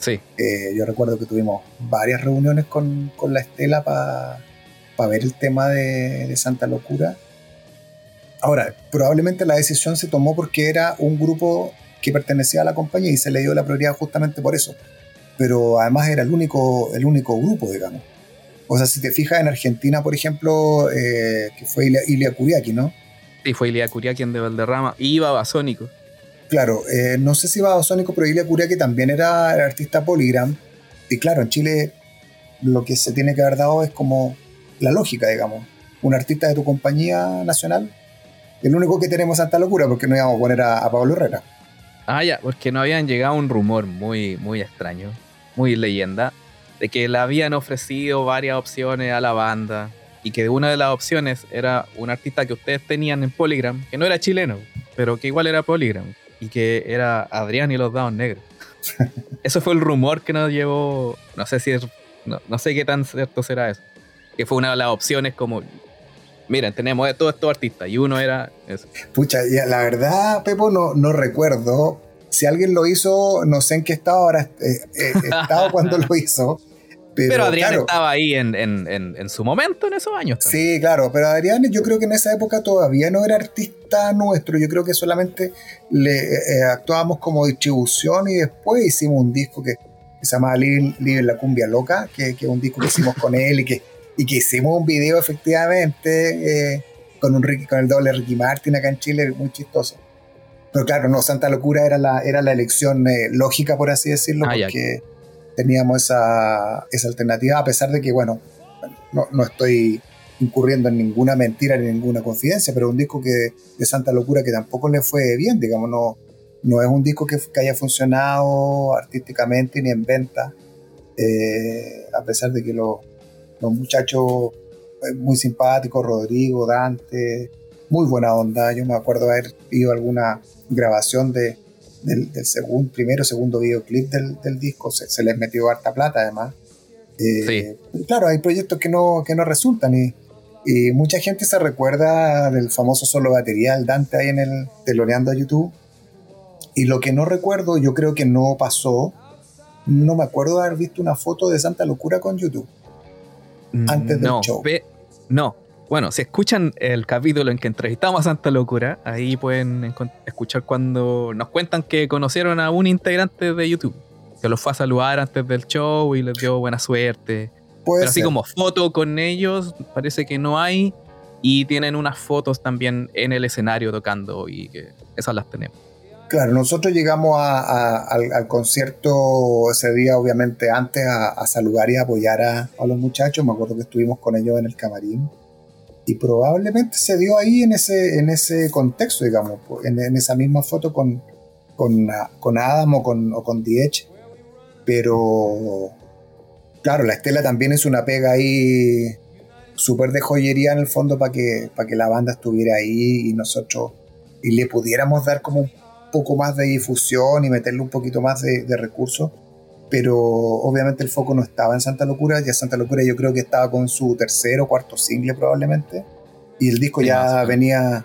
Sí. Eh, yo recuerdo que tuvimos varias reuniones con, con la Estela para ver el tema de, de, Santa Locura. Ahora, probablemente la decisión se tomó porque era un grupo que pertenecía a la compañía y se le dio la prioridad justamente por eso. Pero además era el único, el único grupo, digamos. O sea, si te fijas en Argentina, por ejemplo, eh, que fue Ilia, Ilia Curiaki, ¿no? Sí, fue Ilia Curiaki en de Valderrama. Y iba Basónico. Claro, eh, no sé si Babasónico, pero Ilia Curia, que también era el artista Polygram. Y claro, en Chile lo que se tiene que haber dado es como la lógica, digamos. Un artista de tu compañía nacional, el único que tenemos Santa Locura, porque no íbamos a poner a, Pablo Herrera. Ah, ya, porque no habían llegado un rumor muy, muy extraño, muy leyenda, de que le habían ofrecido varias opciones a la banda y que una de las opciones era un artista que ustedes tenían en Polygram, que no era chileno, pero que igual era Polygram, y que era Adrián y los dados negros. eso fue el rumor que nos llevó, no sé si es, no, sé qué tan cierto será eso, que fue una de las opciones como Miren, tenemos todos estos artistas y uno era eso. Pucha, la verdad, Pepo, no, no recuerdo. Si alguien lo hizo, no sé en qué estado ahora eh, eh, estado cuando lo hizo. Pero, Adrián estaba ahí en, su momento en esos años. Sí, claro, pero Adrián yo creo que en esa época todavía no era artista nuestro, yo creo que solamente le eh, actuábamos como distribución y después hicimos un disco que, se llama Live, la cumbia loca, que, que, es un disco que hicimos con él y que, y que hicimos un video efectivamente eh, con, un con el doble Ricky Martin acá en Chile, muy chistoso. Pero claro, no, Santa Locura era la, era la elección eh, lógica, por así decirlo, ah, porque teníamos esa, esa alternativa, a pesar de que, bueno, no, no, estoy incurriendo en ninguna mentira ni ninguna confidencia, pero un disco que, de Santa Locura que tampoco le fue bien, digamos, no, no es un disco que, haya funcionado artísticamente ni en venta, eh, a pesar de que los muchachos eh, muy simpáticos, Rodrigo, Dante, muy buena onda, yo me acuerdo haber ido a alguna grabación de, del, segundo, primero segundo videoclip del, disco, se, les metió harta plata además. Eh, claro, hay proyectos que no, que no resultan y, mucha gente se recuerda del famoso solo batería, el Dante ahí en el teloneando a YouTube. Y lo que no recuerdo, yo creo que no pasó, no me acuerdo de haber visto una foto de Santa Locura con YouTube. Mm, antes del show. no, bueno, si escuchan el capítulo en que entrevistamos a Santa Locura, ahí pueden escuchar cuando nos cuentan que conocieron a un integrante de YouTube, que los fue a saludar antes del show y les dio buena suerte. Pero así como foto con ellos, parece que no hay. Y tienen unas fotos también en el escenario tocando y que esas las tenemos. Claro, nosotros llegamos al, concierto ese día, obviamente, antes a, saludar y apoyar a, a, los muchachos. Me acuerdo que estuvimos con ellos en el camarín y probablemente se dio ahí en ese, en ese contexto, digamos, en, esa misma foto con, con, con Adam o con, o con Diech. Pero, claro, la estela también es una pega ahí súper de joyería en el fondo para que, para que la banda estuviera ahí y nosotros y le pudiéramos dar como un poco más de difusión y meterle un poquito más de, de recursos pero obviamente el foco no estaba en Santa Locura, ya Santa Locura yo creo que estaba con su tercer o cuarto single probablemente, y el disco ya venía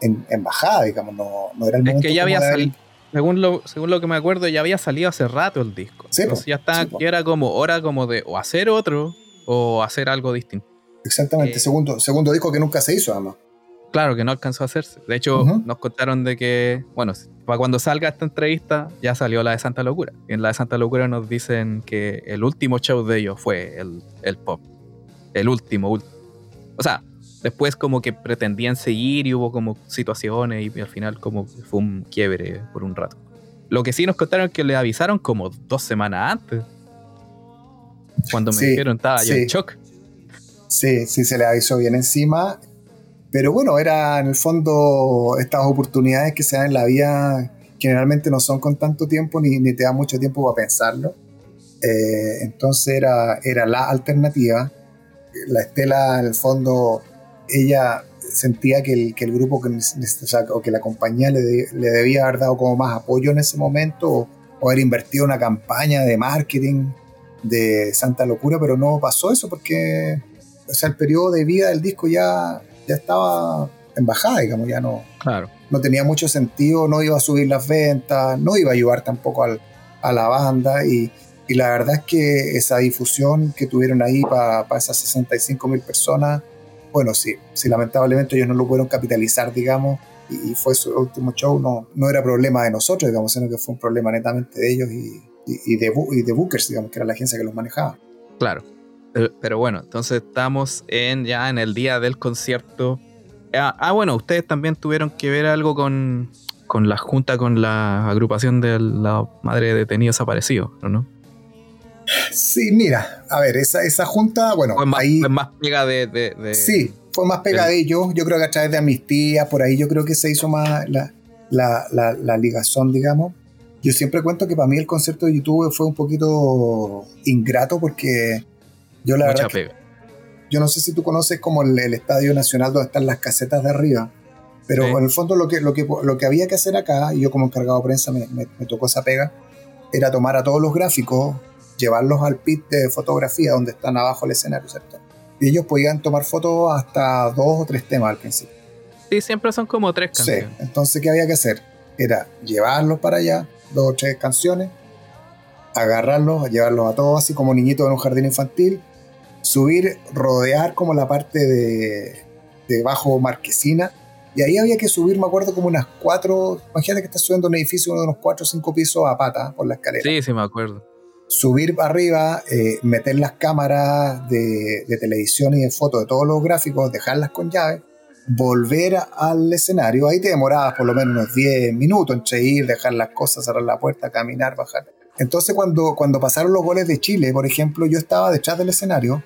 en, bajada, digamos, no, no era el momento. Es que ya había salido, según lo, según lo que me acuerdo, ya había salido hace rato el disco. Sí, ya estaba, era como hora como de o hacer otro o hacer algo distinto. Exactamente, eh, segundo, segundo disco que nunca se hizo además. Claro, que no alcanzó a hacerse. De hecho, nos contaron de que, bueno, para cuando salga esta entrevista, ya salió la de Santa Locura. Y en la de Santa Locura nos dicen que el último show de ellos fue el, pop. El último, O sea, después como que pretendían seguir y hubo como situaciones y, al final como fue un quiebre por un rato. Lo que sí nos contaron es que le avisaron como dos semanas antes. Cuando me dijeron estaba yo en shock. Sí, sí, se le avisó bien encima. Pero bueno, era en el fondo estas oportunidades que se dan en la vida generalmente no son con tanto tiempo ni, te da mucho tiempo para pensarlo. Eh, entonces era, era la alternativa. La Estela, en el fondo, ella sentía que el, que el grupo que, o, que la compañía le, le, debía haber dado como más apoyo en ese momento o, haber invertido una campaña de marketing de Santa Locura, pero no pasó eso porque o sea, el periodo de vida del disco ya ya estaba en bajada, digamos, ya no, claro. no tenía mucho sentido, no iba a subir las ventas, no iba a ayudar tampoco al, a la banda y, y, la verdad es que esa difusión que tuvieron ahí para esas 65 mil personas, bueno, sí, sí, lamentablemente ellos no lo pudieron capitalizar, digamos, y, fue su último show, no, no era problema de nosotros, digamos, sino que fue un problema netamente de ellos y, y, de, y de Bookers, digamos, que era la agencia que los manejaba. Claro. Pero, bueno, entonces estamos en ya en el día del concierto. Ah, ah, bueno, ustedes también tuvieron que ver algo con, con la junta, con la agrupación de la madre de detenidos desaparecidos, ¿no? Sí, mira, a ver, esa, esa junta, bueno, fue más, ahí... Fue más pega de, Sí, fue más pega de, ellos. Yo creo que a través de amnistía, por ahí yo creo que se hizo más la, la, la, la ligazón, digamos. Yo siempre cuento que para mí el concierto de YouTube fue un poquito ingrato porque yo la verdad yo no sé si tú conoces como el, Estadio Nacional donde están las casetas de arriba, pero en el fondo lo que, lo, que, lo que había que hacer acá, y yo como encargado de prensa me, me, tocó esa pega, era tomar a todos los gráficos, llevarlos al pit de fotografía donde están abajo el escenario, ¿cierto? Y ellos podían tomar fotos hasta dos o tres temas al principio. Sí, siempre son como tres canciones. Sí, entonces, ¿qué había que hacer? Era llevarlos para allá, dos o tres canciones, agarrarlos, llevarlos a todos así como niñitos en un jardín infantil, subir, rodear como la parte de, de bajo marquesina. Y ahí había que subir, me acuerdo, como unas cuatro. Imagínate que estás subiendo un edificio, uno de unos cuatro o cinco pisos a pata por la escalera. Sí, sí, me acuerdo. Subir para arriba, eh, meter las cámaras de, de, televisión y de foto de todos los gráficos, dejarlas con llave, volver al escenario. Ahí te demorabas por lo menos unos 10 minutos entre ir, dejar las cosas, cerrar la puerta, caminar, bajar. Entonces, cuando, cuando pasaron los goles de Chile, por ejemplo, yo estaba detrás del escenario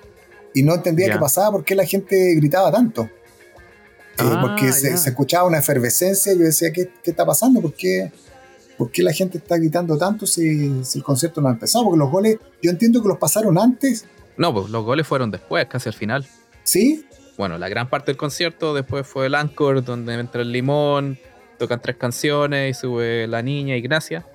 y no entendía qué pasaba, por qué la gente gritaba tanto. Eh, ah, porque se, escuchaba una efervescencia y yo decía, ¿qué, qué está pasando? ¿Por qué, ¿Por qué, la gente está gritando tanto si, si, el concierto no ha empezado? Porque los goles, yo entiendo que los pasaron antes. No, pues los goles fueron después, casi al final. ¿Sí? Bueno, la gran parte del concierto después fue el Anchor, donde entra el limón, tocan tres canciones y sube la niña Ignacia.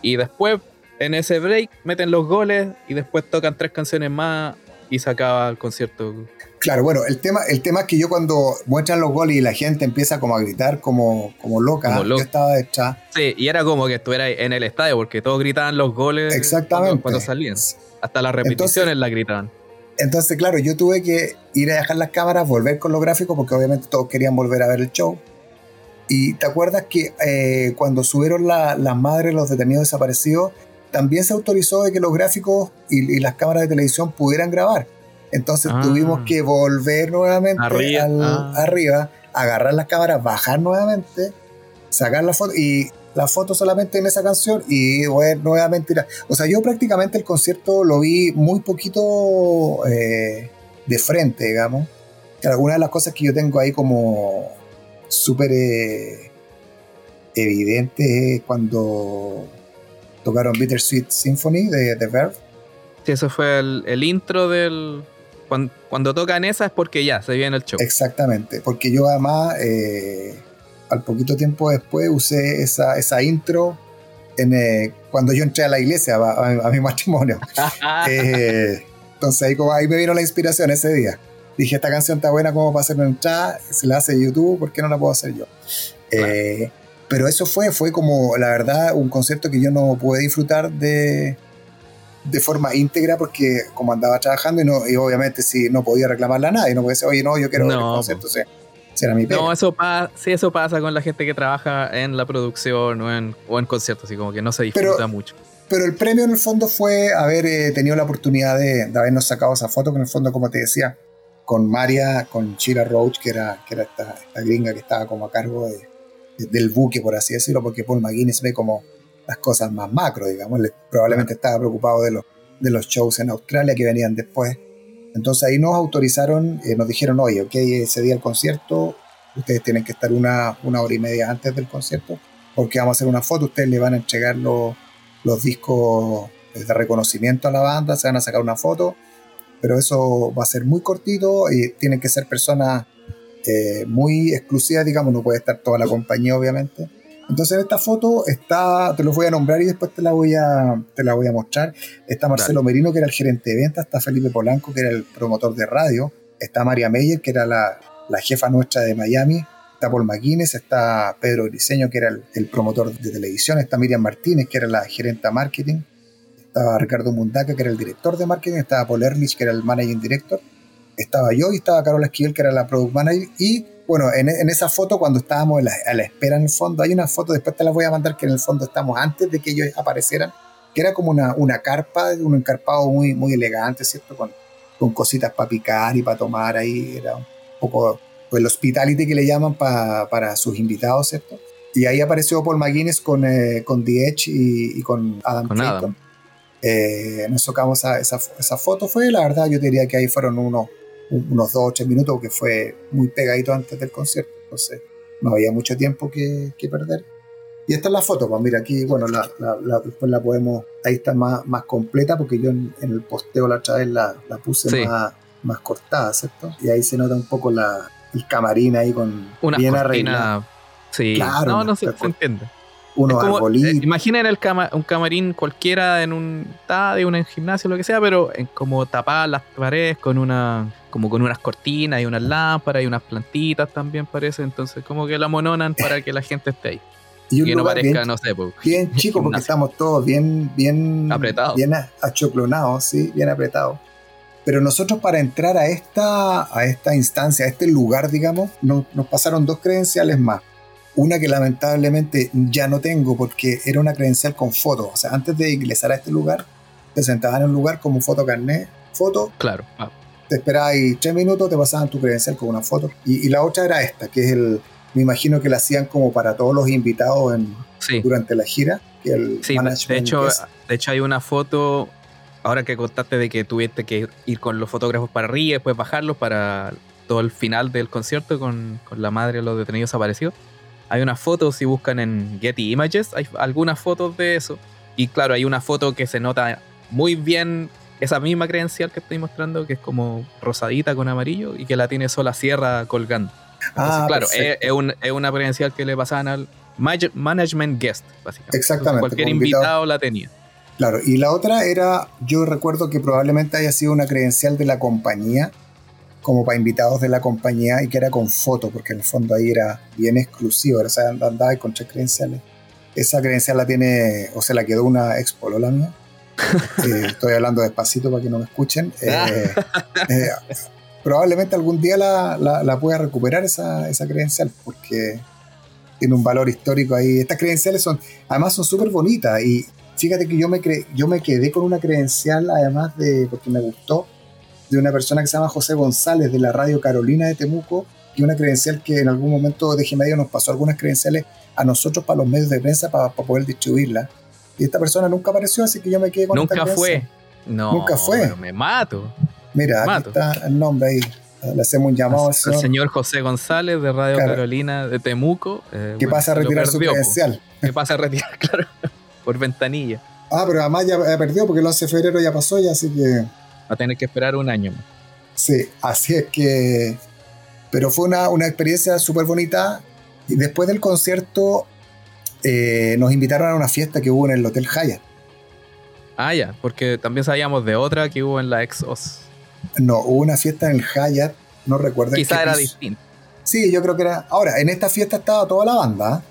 Y después, en ese break, meten los goles y después tocan tres canciones más y se acaba el concierto. Claro, bueno, el tema, el tema es que yo cuando muestran los goles y la gente empieza como a gritar como, como loca, yo estaba detrás. Sí, y era como que estuviera en el estadio, porque todos gritaban los goles Exactamente. Cuando, salían. Hasta las repeticiones la gritaban. Entonces, claro, yo tuve que ir a dejar las cámaras, volver con los gráficos, porque obviamente todos querían volver a ver el show. Y te acuerdas que eh, cuando subieron las madres, los detenidos desaparecidos, también se autorizó de que los gráficos y, las cámaras de televisión pudieran grabar. Entonces ah. tuvimos que volver nuevamente arriba, ah. arriba, agarrar las cámaras, bajar nuevamente, sacar la foto y la foto solamente en esa canción y nuevamente O sea, yo prácticamente el concierto lo vi muy poquito eh, de frente, digamos. Algunas de las cosas que yo tengo ahí como súper eh, evidente es cuando tocaron Bittersweet Symphony de The Verve. Sí, eso fue el, intro del. Cuando, tocan esa es porque ya se viene el show. Exactamente, porque yo además, eh, al poquito tiempo después, usé esa, esa intro en, eh, cuando yo entré a la iglesia, a, mi matrimonio. Eh, entonces ahí, ahí me vino la inspiración ese día. Dije, esta canción está buena como para hacer una entrada, se la hace YouTube, ¿por qué no la puedo hacer yo? Pero eso fue, fue como, la verdad, un concierto que yo no pude disfrutar de, de forma íntegra porque como andaba trabajando y, no, y obviamente si no podía reclamarle a nadie, no podía decir, oye, no, yo quiero ver el concierto, o sea, era mi No, eso pasa, sí, eso pasa con la gente que trabaja en la producción o en, o en conciertos, así como que no se disfruta mucho. Pero el premio en el fondo fue haber eh, tenido la oportunidad de, de, habernos sacado esa foto, que en el fondo, como te decía, con Maria, con Chira Roach, que era, que era esta, esta gringa que estaba como a cargo de, del buque, por así decirlo, porque Paul McGuinness ve como las cosas más macro, digamos. probablemente estaba preocupado de los, de los shows en Australia que venían después. Entonces ahí nos autorizaron, eh, nos dijeron, oye, ok, ese día el concierto, ustedes tienen que estar una, una hora y media antes del concierto, porque vamos a hacer una foto, ustedes le van a entregar los, los discos de reconocimiento a la banda, se van a sacar una foto, pero eso va a ser muy cortito y tienen que ser personas eh, muy exclusiva, digamos, no puede estar toda la compañía, obviamente. Entonces en esta foto está, te lo voy a nombrar y después te la voy a, te la voy a mostrar. Está Marcelo Merino, que era el gerente de ventas, está Felipe Polanco, que era el promotor de radio, está María Meyer, que era la, la jefa nuestra de Miami, está Paul McGuinness, está Pedro Griseño, que era el, el, promotor de televisión, está Miriam Martínez, que era la gerente de marketing, estaba Ricardo Mundaca, que era el director de marketing, estaba Paul Erlich, que era el managing director, estaba yo y estaba Carola Esquivel, que era la product manager, y bueno, en, esa foto cuando estábamos a la espera en el fondo, hay una foto, después te la voy a mandar, que en el fondo estamos antes de que ellos aparecieran, que era como una, una carpa, un encarpado muy, muy elegante, ¿cierto? Con, con cositas para picar y para tomar ahí, era un poco pues, el hospitality que le llaman para sus invitados, ¿cierto? Y ahí apareció Paul McGuinness con, eh, con The Edge y, con Adam Clayton. Eh, nos tocamos esa, esa, esa, foto, fue la verdad, yo diría que ahí fueron unos unos dos o tres minutos, que fue muy pegadito antes del concierto, entonces no había mucho tiempo que, que perder. Y esta es la foto, pues mira, aquí, bueno, la, la, después la podemos, ahí está más, más completa, porque yo en, el posteo la otra vez la, la puse más, más cortada, ¿cierto? Y ahí se nota un poco la, el camarín ahí con Una bien arreglado. Sí, claro, no, no se, se entiende unos arbolitos. Eh, imaginen el un camarín cualquiera en un estadio, en un gimnasio, lo que sea, pero en como tapar las paredes con una como con unas cortinas y unas lámparas y unas plantitas también parece. Entonces, como que la mononan para que la gente esté ahí. Y, que no parezca, no sé, pues, bien chico, porque estamos todos bien, bien apretados, bien achoclonados, sí, bien apretados. Pero nosotros para entrar a esta, a esta instancia, a este lugar, digamos, nos pasaron dos credenciales más. Una que lamentablemente ya no tengo porque era una credencial con foto. O sea, antes de ingresar a este lugar, te sentaban en un lugar como foto carnet, foto. Claro. Ah. Te esperabas tres minutos, te pasaban tu credencial con una foto. Y, la otra era esta, que es el. Me imagino que la hacían como para todos los invitados en, durante la gira. el sí, de hecho, de hecho hay una foto ahora que contaste de que tuviste que ir con los fotógrafos para arriba y después bajarlos para todo el final del concierto con, con la madre de los detenidos aparecidos. Hay una foto, si buscan en Getty Images, hay algunas fotos de eso. Y claro, hay una foto que se nota muy bien esa misma credencial que estoy mostrando, que es como rosadita con amarillo y que la tiene sola sierra colgando. ah, claro, es, una credencial que le pasaban al management guest, básicamente. Exactamente. cualquier invitado la tenía. Claro, y la otra era, yo recuerdo que probablemente haya sido una credencial de la compañía, como para invitados de la compañía y que era con foto, porque en el fondo ahí era bien exclusivo, o sea, andaba con tres credenciales. Esa credencial la tiene, o se la quedó una ex la mía. Estoy hablando despacito para que no me escuchen. Eh, eh, probablemente algún día la, la, pueda recuperar esa, esa, credencial, porque tiene un valor histórico ahí. Estas credenciales son, además son súper bonitas y fíjate que yo me, yo me quedé con una credencial, además de, porque me gustó, de una persona que se llama José González de la Radio Carolina de Temuco, y una credencial que en algún momento de Medio nos pasó algunas credenciales a nosotros para los medios de prensa para, poder distribuirla. Y esta persona nunca apareció, así que yo me quedé con Nunca fue. No, nunca fue. me mato. Mira, aquí está el nombre ahí. Le hacemos un llamado al señor, José González de Radio Carolina de Temuco. Eh, que pasa a retirar su credencial. Que pasa a retirar, claro, por ventanilla. Ah, pero además ya perdió porque el 11 de febrero ya pasó ya, así que a tener que esperar un año más. Sí, así es que. Pero fue una, una experiencia súper bonita. Y después del concierto eh, nos invitaron a una fiesta que hubo en el Hotel Hyatt. Ah, ya, porque también sabíamos de otra que hubo en la Exos. No, hubo una fiesta en el Hyatt, no recuerdo. Quizá era distinto. Sí, yo creo que era. Ahora, en esta fiesta estaba toda la banda.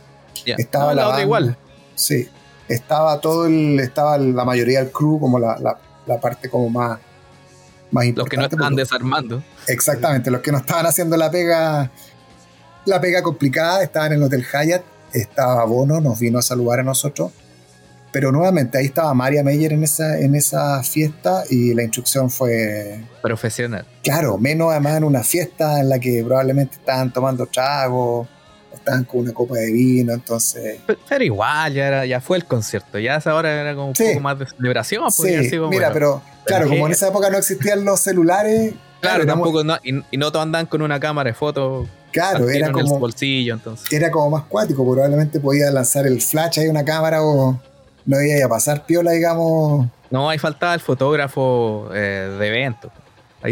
Estaba la, banda. igual. Sí, estaba todo el. Estaba la mayoría del crew, como la, la parte como más los que no estaban desarmando. Exactamente, los que no estaban haciendo la pega, la pega complicada, estaban en el Hotel Hyatt, estaba Bono, nos vino a saludar a nosotros. Pero nuevamente ahí estaba María Meyer en esa, en esa fiesta y la instrucción fue... Profesional. Claro, menos además en una fiesta en la que probablemente estaban tomando trago, estaban con una copa de vino, entonces... Pero, igual, ya, era, ya fue el concierto, ya esa hora era como un poco más de celebración. Sí, mira, pero Claro, como en esa época no existían los celulares. Claro, tampoco, y, no todos andan con una cámara de fotos. Claro, era como. el bolsillo, entonces. Era como más cuático, probablemente podía lanzar el flash ahí una cámara o no iba a pasar piola, digamos. No, ahí faltaba el fotógrafo eh, de evento.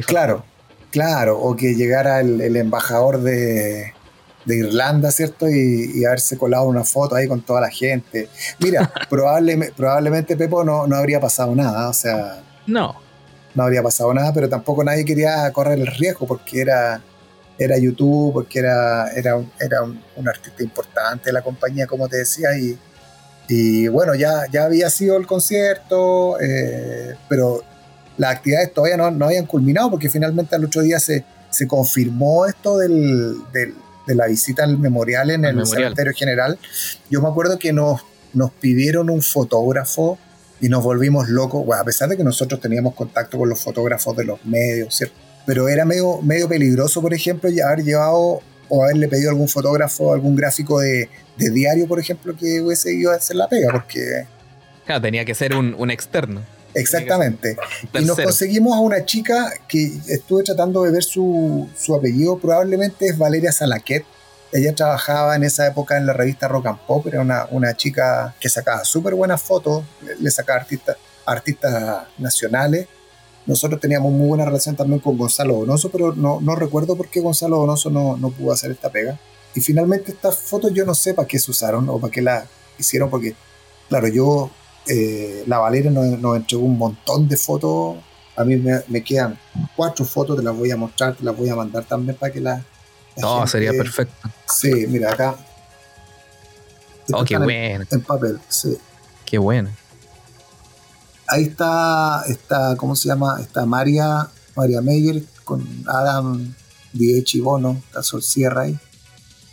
claro, claro, o que llegara el, embajador de, Irlanda, ¿cierto? Y, haberse colado una foto ahí con toda la gente. Mira, probablemente, probablemente Pepo no, no habría pasado nada, o sea no. No habría pasado nada, pero tampoco nadie quería correr el riesgo porque era, era YouTube, porque era, era, era un, artista importante de la compañía, como te decía, y, y bueno, ya, ya había sido el concierto, eh, pero las actividades todavía no, no, habían culminado porque finalmente al otro día se, se confirmó esto del, de la visita al memorial en el, cementerio general. Yo me acuerdo que nos, nos pidieron un fotógrafo y nos volvimos locos, a pesar de que nosotros teníamos contacto con los fotógrafos de los medios, ¿cierto? Pero era medio, medio peligroso, por ejemplo, haber llevado o haberle pedido a algún fotógrafo, algún gráfico de, diario, por ejemplo, que hubiese ido a hacer la pega, porque... Claro, tenía que ser un, externo. Exactamente. Y nos conseguimos a una chica que estuve tratando de ver su, su apellido, probablemente es Valeria Salaquet, ella trabajaba en esa época en la revista Rock and Pop, era una, una chica que sacaba súper buenas fotos, le, sacaba artistas, artistas nacionales. Nosotros teníamos muy buena relación también con Gonzalo Donoso, pero no, no recuerdo por qué Gonzalo Donoso no, no pudo hacer esta pega. Y finalmente estas fotos yo no sé para qué se usaron o para qué las hicieron, porque, claro, yo, eh, la Valeria nos, nos, entregó un montón de fotos A mí me, quedan cuatro fotos, te las voy a mostrar, te las voy a mandar también para que las... no, sería perfecto. Sí, mira, acá. Oh, qué bueno. En, papel, sí. Qué bueno. Ahí está, está, ¿cómo se llama? Está María, María Meyer con Adam Diech y Bono, está Sol Sierra ahí.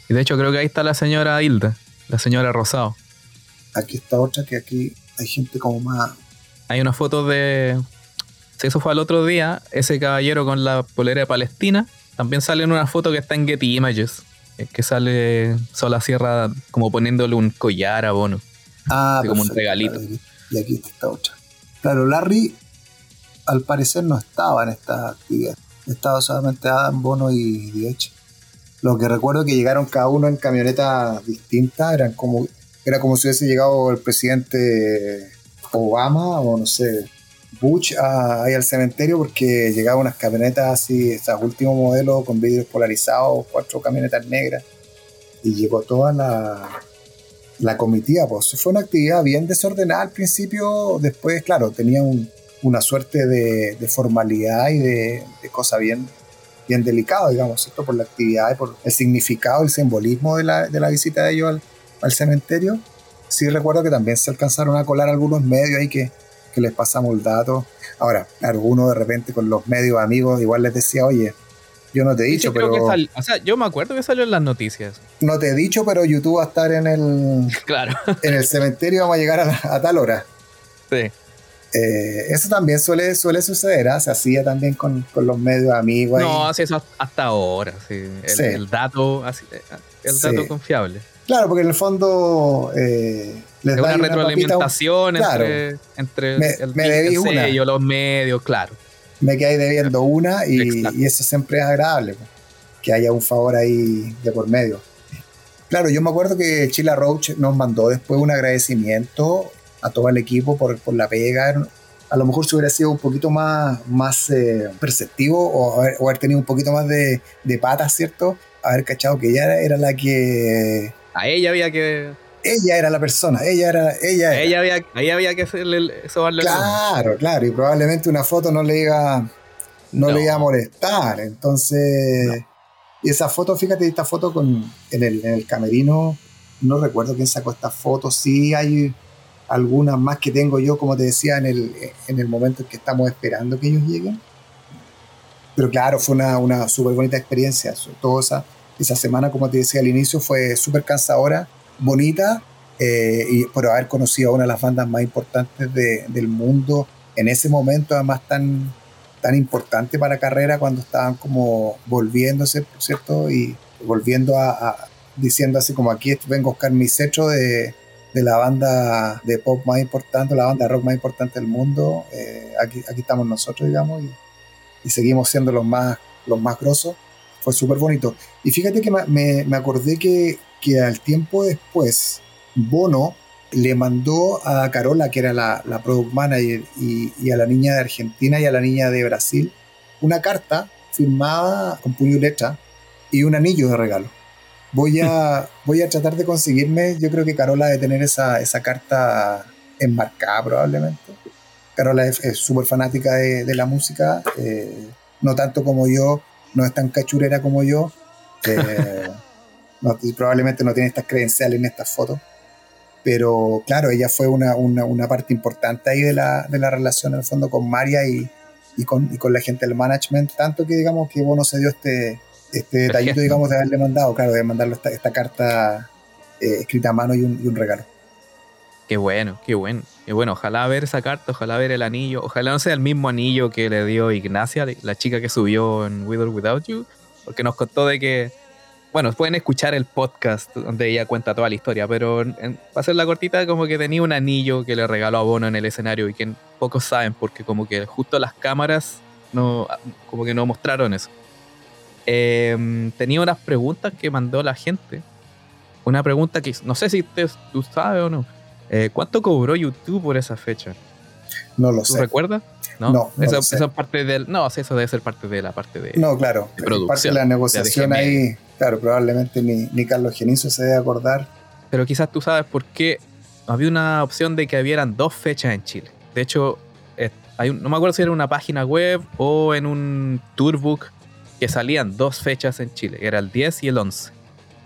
Y de hecho creo que ahí está la señora Hilda, la señora Rosado. Aquí está otra que aquí hay gente como más... Hay una foto de... Si eso fue al otro día, ese caballero con la polera de Palestina. También sale en una foto que está en Getty Images. Que sale Sola Sierra como poniéndole un collar a Bono. Ah, como un regalito. Y aquí está otra. Claro, Larry al parecer no estaba en esta actividad. Estaba solamente Adam, Bono y Diech. Lo que recuerdo que llegaron cada uno en camionetas distintas, eran como, era como si hubiese llegado el presidente Obama o no sé, Bush ahí al cementerio porque llegaban unas camionetas así, esas últimos modelos con vidrios polarizados, cuatro camionetas negras. Y llegó toda la, la comitiva. Pues fue una actividad bien desordenada al principio. Después, claro, tenía una suerte de, formalidad y de, de cosa bien, bien delicado, digamos, esto por la actividad y por el significado, el simbolismo de la, visita de ellos al, cementerio. Sí recuerdo que también se alcanzaron a colar algunos medios ahí que, que les pasamos el dato. Ahora, alguno de repente con los medios amigos igual les decía, oye, yo no te he dicho, pero... o sea, yo me acuerdo que salió en las noticias. No te he dicho, pero YouTube va a estar en el... Claro. en el cementerio vamos a llegar a, a tal hora. Sí. Eh, eso también suele, suele suceder, ¿ah? se hacía también con, los medios amigos. No, hace eso hasta ahora, sí. El, dato, así, eh, el dato confiable. Claro, porque en el fondo eh, les una retroalimentación entre, entre el, me los medios, claro. Me quedé debiendo una y, y, eso siempre es agradable, pues, que haya un favor ahí de por medio. Claro, yo me acuerdo que Chila Roach nos mandó después un agradecimiento a todo el equipo por, por la pega. A lo mejor si hubiera sido un poquito más, más eh, perceptivo o haber, tenido un poquito más de, de patas, ¿cierto? Haber cachado que ella era, la que... A ella había que ella era la persona, ella era, ella Ella había, ahí había que hacerle eso Claro, claro, y probablemente una foto no le iba, no, le iba a molestar. Entonces, y esa foto, fíjate, esta foto con en el, en el camerino, no recuerdo quién sacó esta foto, sí hay algunas más que tengo yo, como te decía, en el, en el momento en que estamos esperando que ellos lleguen. Pero claro, fue una, una súper bonita experiencia. Toda esa, esa semana, como te decía al inicio, fue súper cansadora, bonita, eh, y por haber conocido a una de las bandas más importantes de, del mundo en ese momento, además tan, tan importante para carrera, cuando estaban como volviéndose, ¿cierto? Y volviendo a, diciendo así como aquí vengo a buscar de, de la banda de pop más importante, la banda de rock más importante del mundo. Eh, aquí, aquí estamos nosotros, digamos, y, seguimos siendo los más, los más grosos. Fue súper bonito. Y fíjate que me, me acordé que, que, al tiempo después, Bono le mandó a Carola, que era la, la product manager, y, y, a la niña de Argentina y a la niña de Brasil, una carta firmada con puño y letra y un anillo de regalo. Voy a, voy a tratar de conseguirme, yo creo que Carola debe tener esa, esa carta enmarcada probablemente. Carola es súper fanática de, la música, eh, no tanto como yo, no es tan cachurera como yo, eh, probablemente no tiene estas credenciales en estas fotos, pero claro, ella fue una, una, una parte importante ahí de la, de la, relación en el fondo con María y, y, con, y con la gente del management, tanto que digamos que Bono se dio este, este detallito, digamos, de haberle mandado, claro, de mandarle esta, carta eh, escrita a mano y un, regalo. Qué bueno, qué bueno. Qué bueno, ojalá ver esa carta, ojalá ver el anillo, ojalá no sea el mismo anillo que le dio Ignacia, la chica que subió en With or Without You, porque nos contó de que, bueno, pueden escuchar el podcast donde ella cuenta toda la historia, pero para hacer la cortita, como que tenía un anillo que le regaló a Bono en el escenario y que pocos saben porque como que justo las cámaras no, como que no mostraron eso. Em, tenía unas preguntas que mandó la gente. Una pregunta que no sé si tú sabes o no. Eh, ¿Cuánto cobró YouTube por esa fecha? No lo sé. recuerdas? No, no, eso, es parte del. No, eso debe ser parte de la parte de. No, claro. parte de la negociación ahí. Claro, probablemente ni, ni Carlos Genizo se debe acordar. Pero quizás tú sabes por qué había una opción de que hubieran dos fechas en Chile. De hecho, hay no me acuerdo si era una página web o en un tourbook que salían dos fechas en Chile, era el 10 y el 11.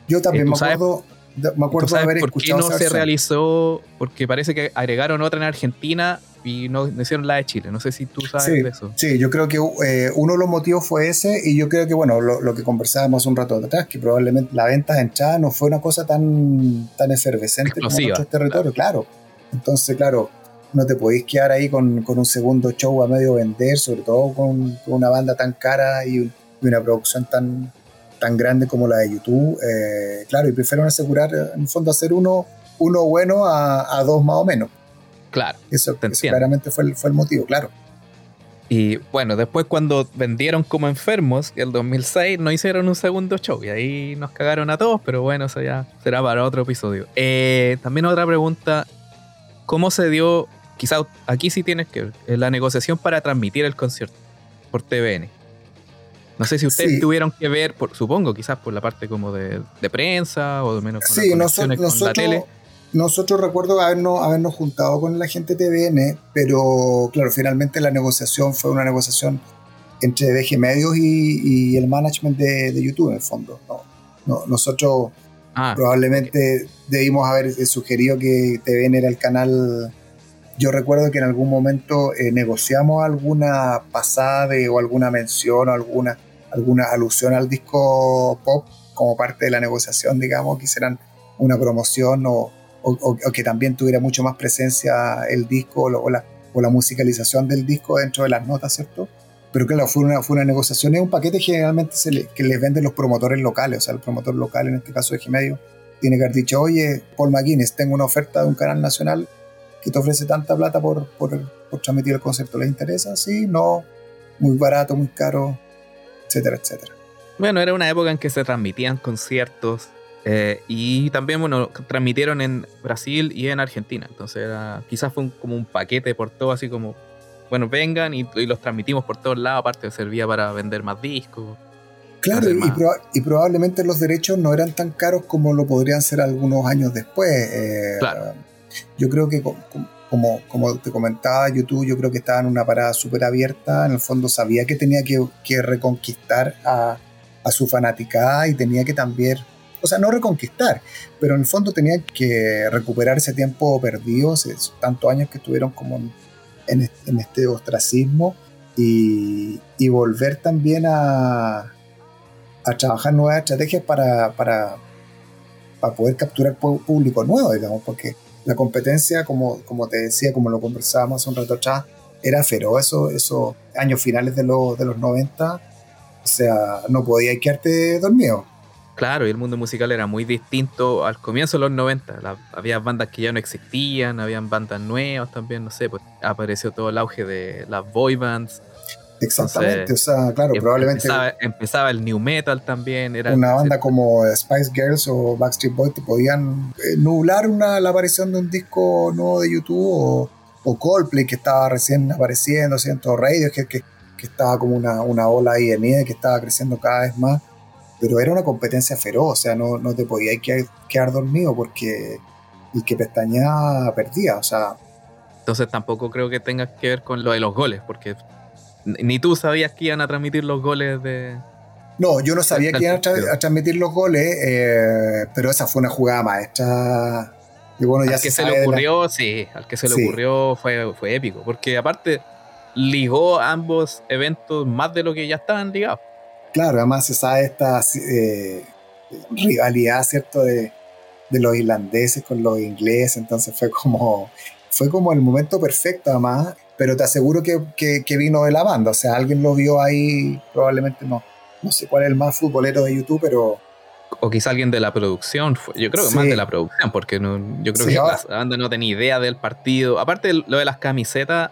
Yo también me acuerdo, me acuerdo de haber por qué no se realizó? Porque parece que agregaron otra en Argentina y no, hicieron la de Chile. No sé si tú sabes de eso. Sí, yo creo que eh, uno de los motivos fue ese y yo creo que, bueno, lo, que conversábamos un rato atrás, que probablemente la venta de entrada no fue una cosa tan, tan efervescente como en otros territorios, claro. Entonces, claro, no te podéis quedar ahí con, con, un segundo show a medio vender, sobre todo con, una banda tan cara y, una producción tan, tan grande como la de YouTube. Eh, claro, y prefieren asegurar, en el fondo, hacer uno, uno bueno a, a dos más o menos. Claro. Eso, claramente fue el, fue el motivo, claro. Y bueno, después cuando vendieron como enfermos, el 2006 no hicieron un segundo show y ahí nos cagaron a todos, pero bueno, eso ya será para otro episodio. Eh, también otra pregunta, ¿cómo se dio, quizás aquí sí tienes que ver, eh, la negociación para transmitir el concierto por TVN? No sé si ustedes tuvieron que ver, por, supongo, quizás por la parte como de, prensa o de menos con sí, nosotros, con la tele nosotros recuerdo habernos, habernos juntado con la gente de TVN, pero claro, finalmente la negociación fue una negociación entre DG Medios y, el management de, YouTube, en el fondo. No, nosotros ah, probablemente debimos haber sugerido que TVN era el canal. Yo recuerdo que en algún momento eh, negociamos alguna pasada o alguna mención o alguna, alguna alusión al disco pop como parte de la negociación, digamos, que hicieran una promoción o, o, que también tuviera mucho más presencia el disco o, la, o, la, musicalización del disco dentro de las notas, ¿cierto? Pero claro, fue una, fue una negociación, es un paquete generalmente se le, que les venden los promotores locales, o sea, el promotor local, en este caso de G-Medio, tiene que haber dicho, oye, Paul McGuinness, tengo una oferta de un canal nacional que te ofrece tanta plata por, por, por transmitir el concepto, ¿les interesa? Sí, no, muy barato, muy caro, etcétera, etcétera. Bueno, era una época en que se transmitían conciertos eh, y también, bueno, transmitieron en Brasil y en Argentina. Entonces, era, quizás fue como un paquete por todo, así como, bueno, vengan y, los transmitimos por todos lados. Aparte, servía para vender más discos. Claro, y, probablemente los derechos no eran tan caros como lo podrían ser algunos años después. Eh, claro. Yo creo que, como, como te comentaba, YouTube, yo creo que estaba en una parada súper abierta. En el fondo, sabía que tenía que, reconquistar a, a su fanaticada y tenía que también o sea, no reconquistar, pero en el fondo tenía que recuperar ese tiempo perdido, esos tantos años que estuvieron como en, este ostracismo y, volver también a, a, trabajar nuevas estrategias para, para, para poder capturar público nuevo, digamos, porque la competencia, como, como te decía, como lo conversábamos hace un rato atrás, era feroz esos, esos años finales de los, de los 90. O sea, no podía quedarte dormido. Claro, y el mundo musical era muy distinto al comienzo de los 90. había bandas que ya no existían, habían bandas nuevas también, no sé, pues apareció todo el auge de las boy bands. Exactamente, o sea, claro, em, probablemente. Empezaba, el new metal también. Era, una banda como Spice Girls o Backstreet Boys te podían eh, nublar una, la aparición de un disco nuevo de YouTube o, o Coldplay que estaba recién apareciendo, siento Radio que, que, que estaba como una, una ola ahí de nieve que estaba creciendo cada vez más pero era una competencia feroz, o sea, no, no te podías quedar, dormido porque el que pestañaba perdía, o sea. Entonces tampoco creo que tenga que ver con lo de los goles, porque ni tú sabías que iban a transmitir los goles de... No, yo no sabía que iban a, transmitir los goles, eh, pero esa fue una jugada maestra. Y bueno, ya al que se, le ocurrió, sí, al que se le ocurrió fue, fue épico, porque aparte ligó ambos eventos más de lo que ya estaban ligados. Claro, además se sabe esta eh, rivalidad, ¿cierto? De, los irlandeses con los ingleses, entonces fue como, fue como el momento perfecto además, pero te aseguro que, vino de la banda, o sea, alguien lo vio ahí, probablemente no, no sé cuál es el más futbolero de YouTube, pero... O quizá alguien de la producción, yo creo que más de la producción, porque no, yo creo que la banda no tenía idea del partido, aparte lo de las camisetas,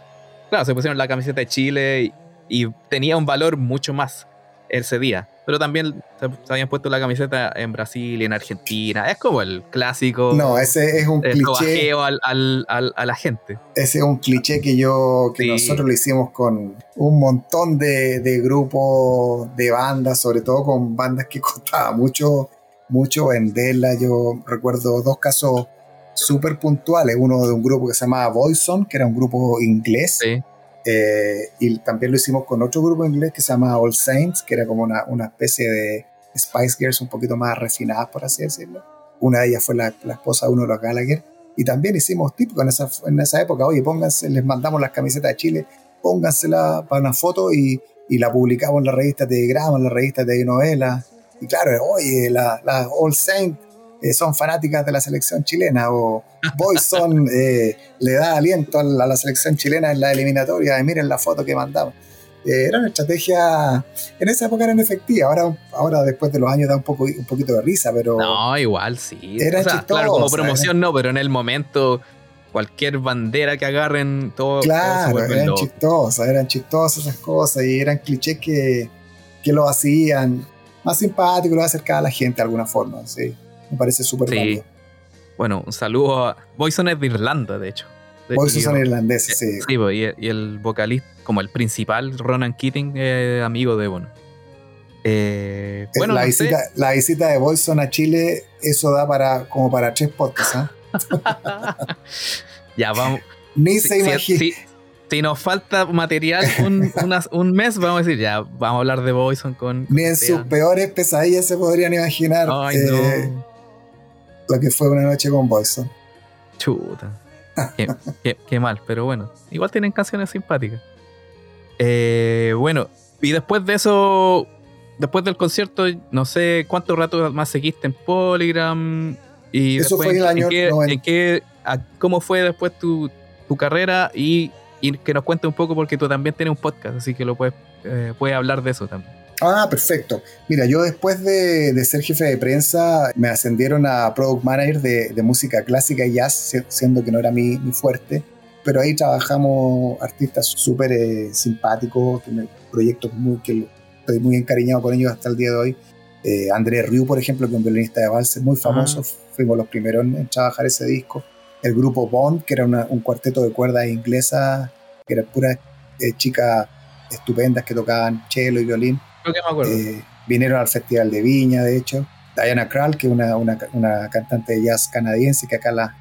claro, se pusieron la camiseta de Chile y tenía un valor mucho más ese día. Pero también se, habían puesto la camiseta en Brasil y en Argentina. Es como el clásico. No, ese es un cliché. Al, al, al, a la gente. Ese es un cliché que yo, que nosotros lo hicimos con un montón de, de, grupos, de bandas, sobre todo con bandas que costaba mucho, mucho venderla. Yo recuerdo dos casos súper puntuales. Uno de un grupo que se llamaba Boyson, que era un grupo inglés. Eh, y también lo hicimos con otro grupo inglés que se llama All Saints, que era como una, una especie de Spice Girls un poquito más refinadas, por así decirlo. Una de ellas fue la, la esposa de uno de los Gallagher. Y también hicimos típico en esa, en esa época, oye, pónganse, les mandamos las camisetas de Chile, póngansela para una foto y, y la publicamos en la revista de Grama, en la revista de novela. Y claro, oye, la, la All Saints eh, son fanáticas de la selección chilena o Boyson eh, le da aliento a la, selección chilena en la eliminatoria, miren la foto que mandamos. Eh, era una estrategia, en esa época eran efectivas, ahora, ahora después de los años da un, poco, un poquito de risa, pero... No, igual sí. Era claro, como promoción no, pero en el momento cualquier bandera que agarren, todo... Claro, eran chistosas, eran chistosas esas cosas y eran clichés que, que lo hacían más simpático, lo acercaba a la gente de alguna forma, sí. Me parece súper sí. Bueno, un saludo a. Boyson es de Irlanda, de hecho. Boyson son irlandeses, sí. Sí, pues, y, el vocalista, como el principal, Ronan Keating, amigo de Bono. Eh, bueno, la, visita, la visita de Boyson a Chile, eso da para como para tres podcasts. ¿ah? ya, vamos. Ni se imagina. Si, nos falta material un, un, mes, vamos a decir, ya, vamos a hablar de Boyson con. Ni en sus peores pesadillas se podrían imaginar. Ay, no eh, lo que fue una noche con Boyson. Chuta. qué, mal, pero bueno. Igual tienen canciones simpáticas. Eh, bueno, y después de eso, después del concierto, no sé cuánto rato más seguiste en Polygram. Y eso fue el año. En qué, ¿Cómo fue después tu, carrera? Y, que nos cuente un poco, porque tú también tienes un podcast, así que lo puedes, eh, puedes hablar de eso también. Ah, perfecto. Mira, yo después de, ser jefe de prensa me ascendieron a Product Manager de, música clásica y jazz, siendo que no era mi, fuerte. Pero ahí trabajamos artistas súper eh, simpáticos, proyectos muy, que estoy muy encariñado con ellos hasta el día de hoy. Eh, André Riu, por ejemplo, que es un violinista de valses muy famoso, ah. fuimos los primeros en, trabajar ese disco. El grupo Bond, que era un cuarteto de cuerdas inglesas, que era pura eh, chicas estupendas que tocaban cello y violín eh, vinieron al Festival de Viña, de hecho. Diana Krall, que es una, una, una, cantante de jazz canadiense, que acá la,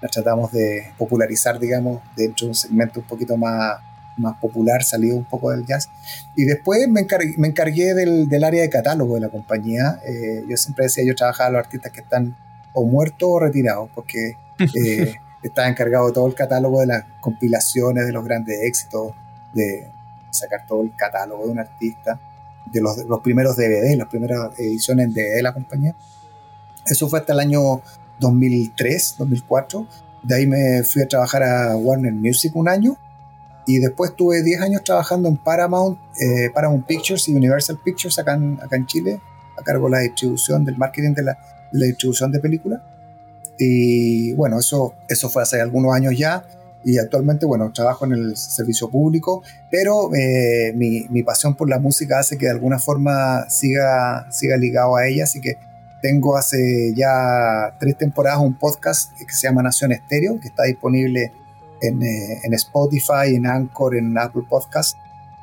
la, tratamos de popularizar, digamos, dentro de un segmento un poquito más, más popular, salido un poco del jazz. Y después me encargué, me encargué del, del, área de catálogo de la compañía. Eh, yo siempre decía, yo trabajaba con los artistas que están o muertos o retirados, porque eh, estaba encargado de todo el catálogo de las compilaciones de los grandes éxitos, de sacar todo el catálogo de un artista de los, los primeros DVD, las primeras ediciones de la compañía. Eso fue hasta el año 2003, 2004. De ahí me fui a trabajar a Warner Music un año y después tuve 10 años trabajando en Paramount, eh, Paramount Pictures y Universal Pictures acá en, acá en Chile, a cargo de la distribución, del marketing de la, de la distribución de películas. Y bueno, eso, eso fue hace algunos años ya y actualmente, bueno, trabajo en el servicio público, pero eh, mi, mi, pasión por la música hace que de alguna forma siga, siga ligado a ella, así que tengo hace ya tres temporadas un podcast que se llama Nación Estéreo, que está disponible en, eh, en Spotify, en Anchor, en Apple Podcast,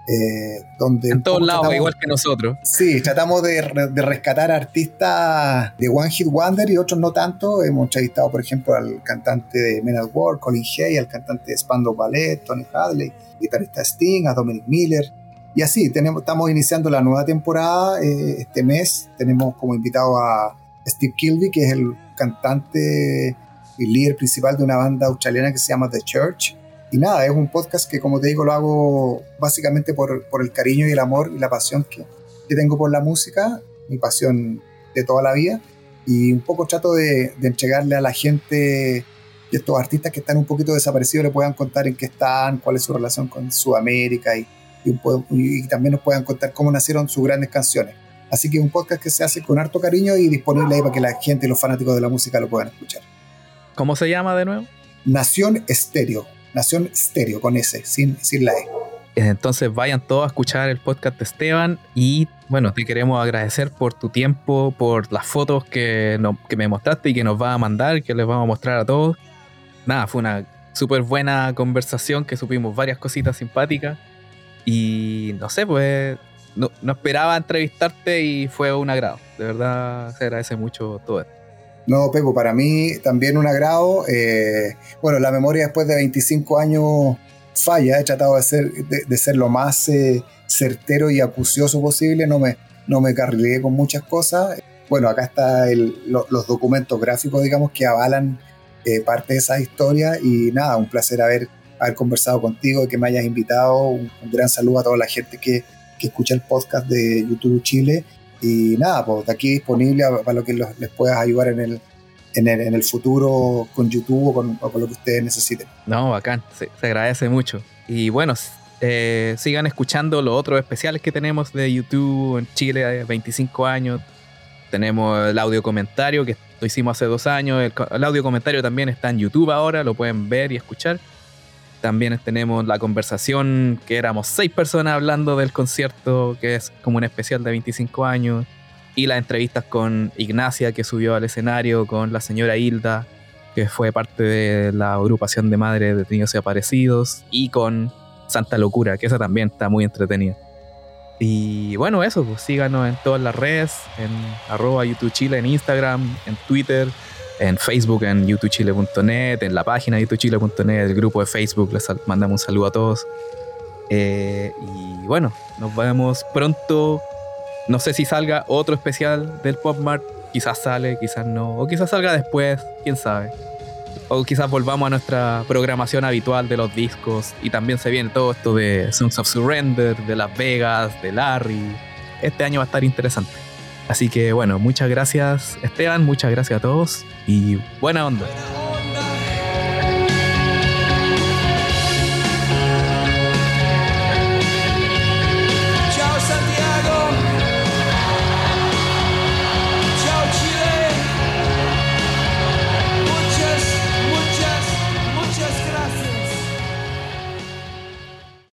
eh, donde en todos lados, igual que nosotros. Sí, tratamos de, rescatar artistas de One Hit Wonder y otros no tanto. Hemos entrevistado, por ejemplo, al cantante de Men at War, Colin Hay, al cantante de Spandau Ballet, Tony Hadley, guitarrista Sting, a Dominic Miller. Y así, tenemos, estamos iniciando la nueva temporada eh, este mes. Tenemos como invitado a Steve Kilby, que es el cantante y líder principal de una banda australiana que se llama The Church y nada, es un podcast que como te digo lo hago básicamente por, por el cariño y el amor y la pasión que, que, tengo por la música, mi pasión de toda la vida. Y un poco trato de, de entregarle a la gente y estos artistas que están un poquito desaparecidos le puedan contar en qué están, cuál es su relación con Sudamérica y, y, y también nos puedan contar cómo nacieron sus grandes canciones. Así que es un podcast que se hace con harto cariño y disponible ahí para que la gente y los fanáticos de la música lo puedan escuchar. ¿Cómo se llama de nuevo? Nación Estéreo. Nación Estéreo, con S, sin, sin la E. Entonces vayan todos a escuchar el podcast de Esteban y bueno, te queremos agradecer por tu tiempo, por las fotos que, que me mostraste y que nos vas a mandar, que les vamos a mostrar a todos. Nada, fue una súper buena conversación que supimos varias cositas simpáticas y no sé, pues no, no, esperaba entrevistarte y fue un agrado. De verdad se agradece mucho todo esto. No, Pepo, para mí también un agrado. Eh, bueno, la memoria después de 25 años falla, he tratado de ser, de, ser lo más eh, certero y acucioso posible, no me, no me con muchas cosas. Bueno, acá están los documentos gráficos, digamos, que avalan eh, parte de esa historia y nada, un placer haber, haber conversado contigo, que me hayas invitado, un, gran saludo a toda la gente que, que, escucha el podcast de YouTube Chile y nada, pues de aquí disponible para lo que les puedas ayudar en el, en el, en el futuro con YouTube o con, lo que ustedes necesiten. No, bacán, se, agradece mucho. Y bueno, eh, sigan escuchando los otros especiales que tenemos de YouTube en Chile, 25 años. Tenemos el audio comentario que lo hicimos hace dos años. El, audio comentario también está en YouTube ahora, lo pueden ver y escuchar. También tenemos la conversación que éramos seis personas hablando del concierto, que es como un especial de 25 años y las entrevistas con Ignacia, que subió al escenario, con la señora Hilda, que fue parte de la agrupación de madres de niños y aparecidos, y con Santa Locura, que esa también está muy entretenida. Y bueno, eso, pues síganos en todas las redes, en arroba YouTube Chile, en Instagram, en Twitter, en Facebook, en youtubechile.net, en la página youtubechile.net, el grupo de Facebook, les mandamos un saludo a todos. Eh, y bueno, nos vemos pronto no sé si salga otro especial del Pop Mart. Quizás sale, quizás no. O quizás salga después, quién sabe. O quizás volvamos a nuestra programación habitual de los discos. Y también se viene todo esto de Sons of Surrender, de Las Vegas, de Larry. Este año va a estar interesante. Así que bueno, muchas gracias Esteban, muchas gracias a todos y buena onda.